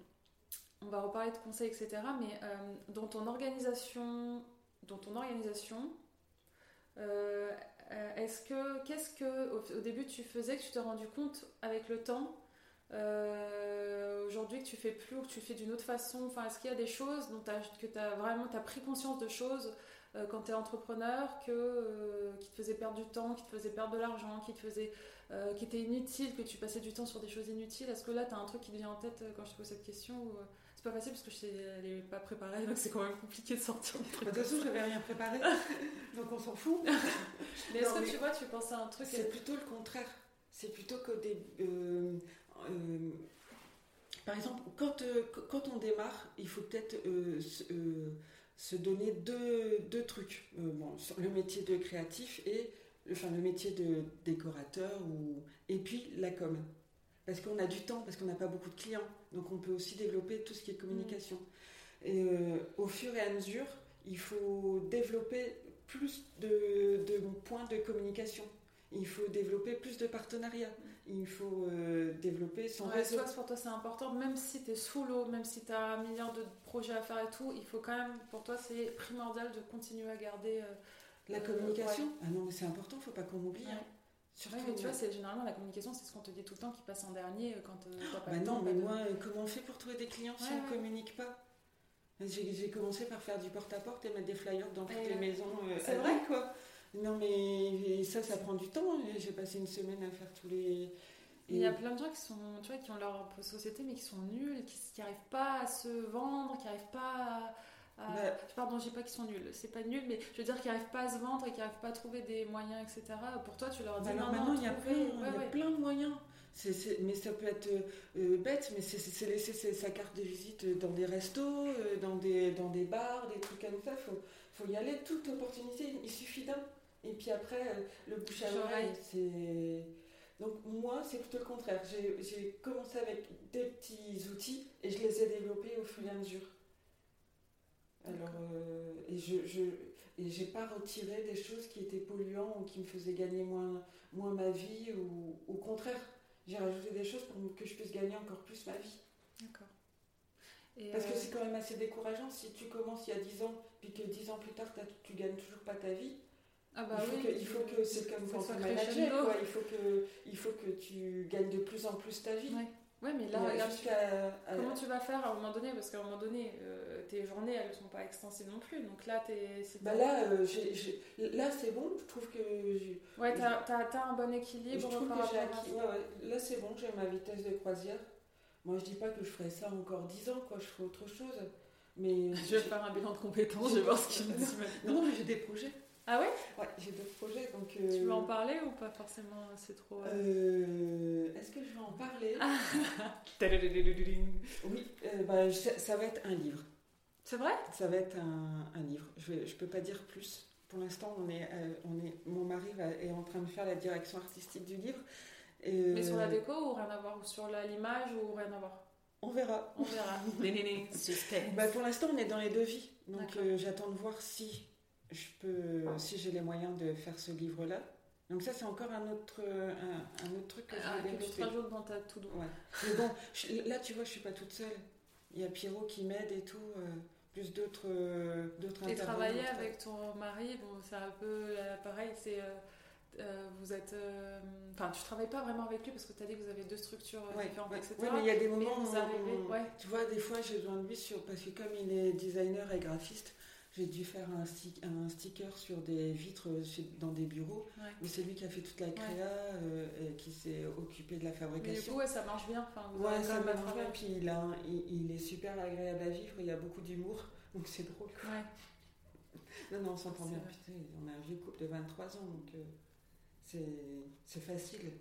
on va reparler de conseils, etc. Mais dans ton organisation, dans ton organisation est-ce que, qu'est-ce que, au, début, tu faisais que tu t'es rendu compte avec le temps aujourd'hui que tu fais plus ou que tu fais d'une autre façon? Enfin, est-ce qu'il y a des choses dont que tu as vraiment as pris conscience de choses euh, quand tu es entrepreneur que, euh, qui te faisait perdre du temps, qui te faisait perdre de l'argent, qui te faisait, euh, qui était inutile, que tu passais du temps sur des choses inutiles. Est-ce que là, tu as un truc qui te vient en tête quand je te pose cette question ou, C'est pas facile parce que je n'ai pas préparé, donc c'est quand même compliqué de sortir. De toute façon, je n'avais rien préparé, [laughs] donc on s'en fout. mais est-ce que tu vois, tu penses à un truc C'est plutôt le contraire. C'est plutôt que des. par exemple, quand, quand on démarre, il faut peut-être se donner deux, deux trucs. Euh, bon, le métier de créatif et enfin, le métier de décorateur ou, et puis la com. Parce qu'on a du temps, parce qu'on n'a pas beaucoup de clients. Donc on peut aussi développer tout ce qui est communication. Mm. Et euh, au fur et à mesure, il faut développer plus de, de points de communication. Il faut développer plus de partenariats il faut euh, développer son réseau. pour toi c'est important, même si tu es sous l'eau, même si tu as un milliard de projets à faire et tout, il faut quand même, pour toi c'est primordial de continuer à garder euh, la communication. Ah non, mais c'est important, faut pas qu'on oublie. Hein. Surtout, mais tu vois, c'est généralement la communication, c'est ce qu'on te dit tout le temps qui passe en dernier euh, quand tu n'as pas bah non, mais moi, comment on fait pour trouver des clients si on ne communique pas? J'ai commencé par faire du porte-à-porte et mettre des flyers dans toutes les maisons. c'est vrai quoi non, mais ça, ça prend du temps. J'ai passé une semaine à faire tous les. Il y a plein de gens qui sont, tu vois, qui ont leur société mais qui sont nuls, qui n'arrivent pas à se vendre, qui n'arrivent pas à, bah... Pardon, je dis pas qu'ils sont nuls, c'est pas nul, mais je veux dire qu'ils n'arrivent pas à se vendre et qu'ils n'arrivent pas à trouver des moyens, etc. Pour toi, tu leur dis bah non, maintenant, il y a, plein, il y a plein de moyens. mais ça peut être euh, bête, mais c'est laisser sa carte de visite dans des restos, euh, dans, des, dans des bars, des trucs comme ça. Il faut, faut y aller, toute opportunité, il suffit d'un. Et puis après, euh, le bouche à oreille, c'est. Donc moi, c'est plutôt le contraire. J'ai commencé avec des petits outils et je les ai développés au fur et à mesure. Alors, euh, et je, je et j'ai pas retiré des choses qui étaient polluantes ou qui me faisaient gagner moins, moins ma vie ou au contraire, j'ai rajouté des choses pour que je puisse gagner encore plus ma vie. D'accord. Parce que c'est quand même assez décourageant si tu commences il y a 10 ans, puis que 10 ans plus tard, tu gagnes toujours pas ta vie. Ah bah il, faut oui, que, il faut que c'est comme quand tu manager, quoi. Il faut que il faut que tu gagnes de plus en plus ta vie. Ouais. Ouais, mais là, regarde, comment tu vas faire à un moment donné? Parce qu'à un moment donné, euh, tes journées, elles ne sont pas extensibles non plus. Donc là, es, bah là, euh, là c'est bon. Je trouve que. Ouais, t'as as, un bon équilibre. Je trouve que j'ai acquis. Ouais, ouais. Là, c'est bon, j'ai ma vitesse de croisière. Moi, je dis pas que je ferai ça encore 10 ans, quoi. Je ferai autre chose. Mais [laughs] je vais faire un bilan de compétences, je vais voir ce qu'il me dit. [laughs] Non, mais j'ai des projets. Ah ouais? Ouais, j'ai d'autres projets. Donc, Tu veux en parler ou pas forcément? C'est trop. Euh... euh est-ce que je vais en parler? Ah. [laughs] Oui, euh, bah, ça va être un livre. C'est vrai? Ça va être un, un livre. Je ne je peux pas dire plus. Pour l'instant, on est, euh, on est, mon mari va, est en train de faire la direction artistique du livre. Mais sur la déco ou rien à voir? Ou sur l'image ou rien à voir? On verra. On verra. [laughs] bah pour l'instant, on est dans les devis. Donc j'attends de voir si je peux, si j'ai les moyens de faire ce livre-là. Donc ça, c'est encore un autre, un, autre truc que je ah, vais développer. dans ta tout ouais. Mais bon, là, tu vois, je suis pas toute seule. Il y a Pierrot qui m'aide et tout, euh, plus d'autres euh, d'autres Et travailler avec ton mari, bon, c'est un peu euh, pareil, c'est... vous êtes. Enfin, tu travailles pas vraiment avec lui parce que tu as dit que vous avez deux structures différentes, etc. Oui, mais il y a des moments où. Tu vois, des fois, j'ai besoin de lui sur, parce que comme il est designer et graphiste, j'ai dû faire un, un, sticker sur des vitres dans des bureaux. C'est lui qui a fait toute la créa euh, et qui s'est occupé de la fabrication. Mais du coup, ça marche bien. Enfin, ouais, ça marche bien. Puis il, a, il, est super agréable à vivre. Il y a beaucoup d'humour. [laughs] Donc c'est drôle. Non, non, on s'entend bien. Putain, on a un vieux couple de 23 ans. Donc euh, c'est facile.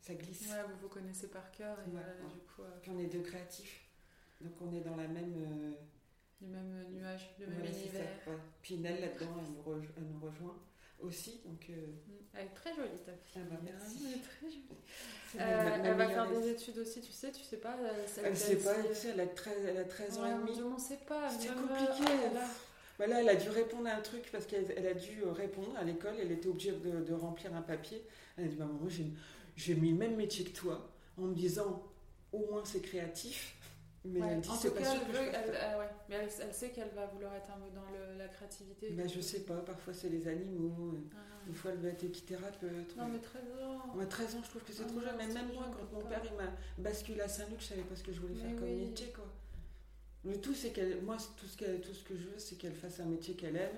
Ça glisse. Ouais, vous vous connaissez par cœur. Et du coup, euh, Puis on est deux créatifs. Donc on est dans la même du même nuage, le même univers. Puis Nell là-dedans, elle, nous rejoint aussi. Donc, euh, mm. Elle est très jolie ta fille. Ah bah, merci. Elle est très jolie. Euh, elle va faire des études aussi, tu sais, tu sais pas. Elle, ne sait pas, tu sais, elle a 13, elle a 13 ans et demi. Je ne sais pas. C'est compliqué. Bah là, elle a dû répondre à un truc parce qu'elle a dû répondre à l'école. Elle était obligée de, de, remplir un papier. Elle a dit bah, Moi, j'ai mis le même métier que toi en me disant au moins c'est créatif. Mais elle dit, en tout cas, elle, euh, ouais. mais elle, sait qu'elle va vouloir être un peu dans le, la créativité. Ben, je sais pas, parfois c'est les animaux, ah. une fois elle veut être équithérapeute. Non, mais 13 ans. Ouais, 13 ans, je trouve que c'est ah trop jeune. Mais même moi, quand mon père il m'a basculé à Saint-Luc, je savais pas ce que je voulais faire comme métier, quoi. Le tout, c'est qu'elle, moi, tout ce, tout ce que je veux, c'est qu'elle fasse un métier qu'elle aime.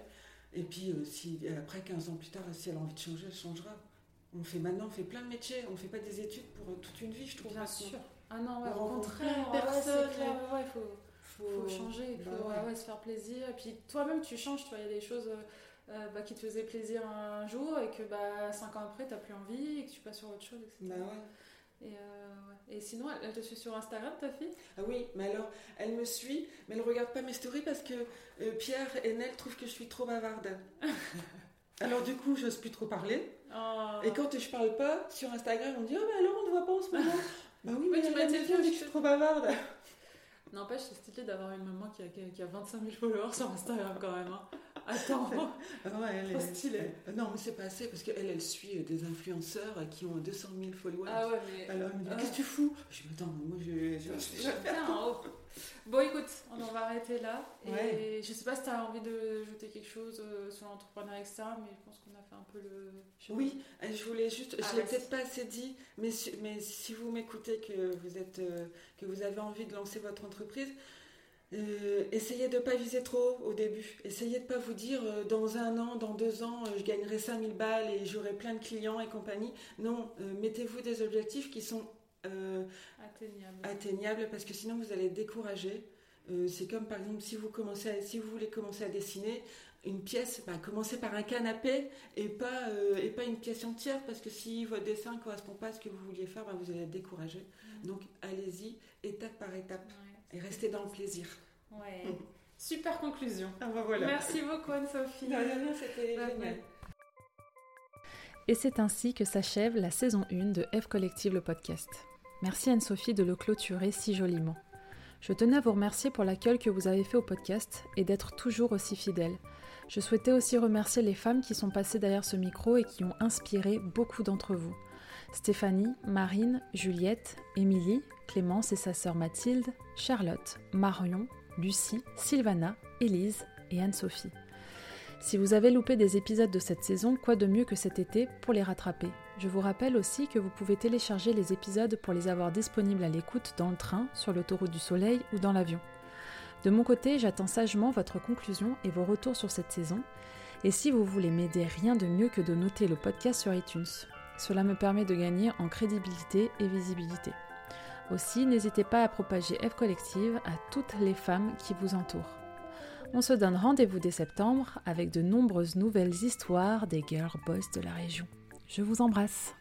Et puis, euh, si, après 15 ans plus tard, si elle a envie de changer, elle changera. On fait maintenant, on fait plein de métiers, on fait pas des études pour euh, toute une vie, je trouve. Bien sûr. Ah non, ouais, au contraire, personne, ouais, il faut, faut, changer, il faut bah ouais. se faire plaisir. Et puis toi-même, tu changes, il y a des choses euh, euh, bah, qui te faisaient plaisir un jour et que bah, cinq ans après, tu n'as plus envie et que tu passes sur autre chose, etc. Bah et, euh, et, sinon, elle, te suit sur Instagram, ta fille? Ah oui, mais alors, elle me suit, mais elle ne regarde pas mes stories parce que Pierre et Nel trouvent que je suis trop bavarde. [laughs] alors du coup, je n'ose plus trop parler. Oh. Et quand je parle pas sur Instagram, on dit Oh, mais alors on ne voit pas en ce moment? Bah oui, mais, tu m'as dit que je suis trop bavarde. [laughs] N'empêche, c'est stylé d'avoir une maman qui a, qui a 25 000 followers sur Instagram quand même. Hein. Attends, [laughs] ah ouais, elle est stylée. Non, mais c'est pas assez parce qu'elle, elle suit des influenceurs qui ont 200 000 followers. Ah ouais, mais. Alors elle me dit Qu'est-ce que tu fous? Je me dis Attends, moi je. je, je, Bon, écoute, on en va arrêter là. Et je sais pas si tu as envie de jeter quelque chose euh, sur l'entrepreneur, etc. Mais je pense qu'on a fait un peu le. Oui, je voulais juste. je l'ai peut-être pas assez dit, mais si, mais si vous m'écoutez, que vous êtes, euh, que vous avez envie de lancer votre entreprise, euh, essayez de ne pas viser trop au début. Essayez de ne pas vous dire dans un an, dans deux ans, je gagnerai 5000 balles et j'aurai plein de clients et compagnie. Non, mettez-vous des objectifs qui sont euh, atteignable. parce que sinon vous allez être découragé. Euh, c'est comme par exemple si vous, commencez si vous voulez commencer à dessiner une pièce, bah, commencez par un canapé et pas, euh, et pas une pièce entière parce que si votre dessin ne correspond pas à ce que vous vouliez faire, bah, vous allez être découragé. Mm. Donc allez-y étape par étape et restez dans le plaisir. Ouais. [laughs] Super conclusion. Ah, bah, voilà. Merci beaucoup Anne-Sophie. c'était génial. Et c'est ainsi que s'achève la saison 1 de F Collective le podcast. Merci Anne-Sophie de le clôturer si joliment. Je tenais à vous remercier pour l'accueil que vous avez fait au podcast et d'être toujours aussi fidèle. Je souhaitais aussi remercier les femmes qui sont passées derrière ce micro et qui ont inspiré beaucoup d'entre vous. Stéphanie, Marine, Juliette, Émilie, Clémence et sa sœur Mathilde, Charlotte, Marion, Lucie, Sylvana, Élise et Anne-Sophie. Si vous avez loupé des épisodes de cette saison, quoi de mieux que cet été pour les rattraper? Je vous rappelle aussi que vous pouvez télécharger les épisodes pour les avoir disponibles à l'écoute dans le train, sur l'autoroute du Soleil ou dans l'avion. De mon côté, j'attends sagement votre conclusion et vos retours sur cette saison. Et si vous voulez m'aider, rien de mieux que de noter le podcast sur iTunes. Cela me permet de gagner en crédibilité et visibilité. Aussi, n'hésitez pas à propager F Collective à toutes les femmes qui vous entourent. On se donne rendez-vous dès septembre avec de nombreuses nouvelles histoires des girl boss de la région. Je vous embrasse.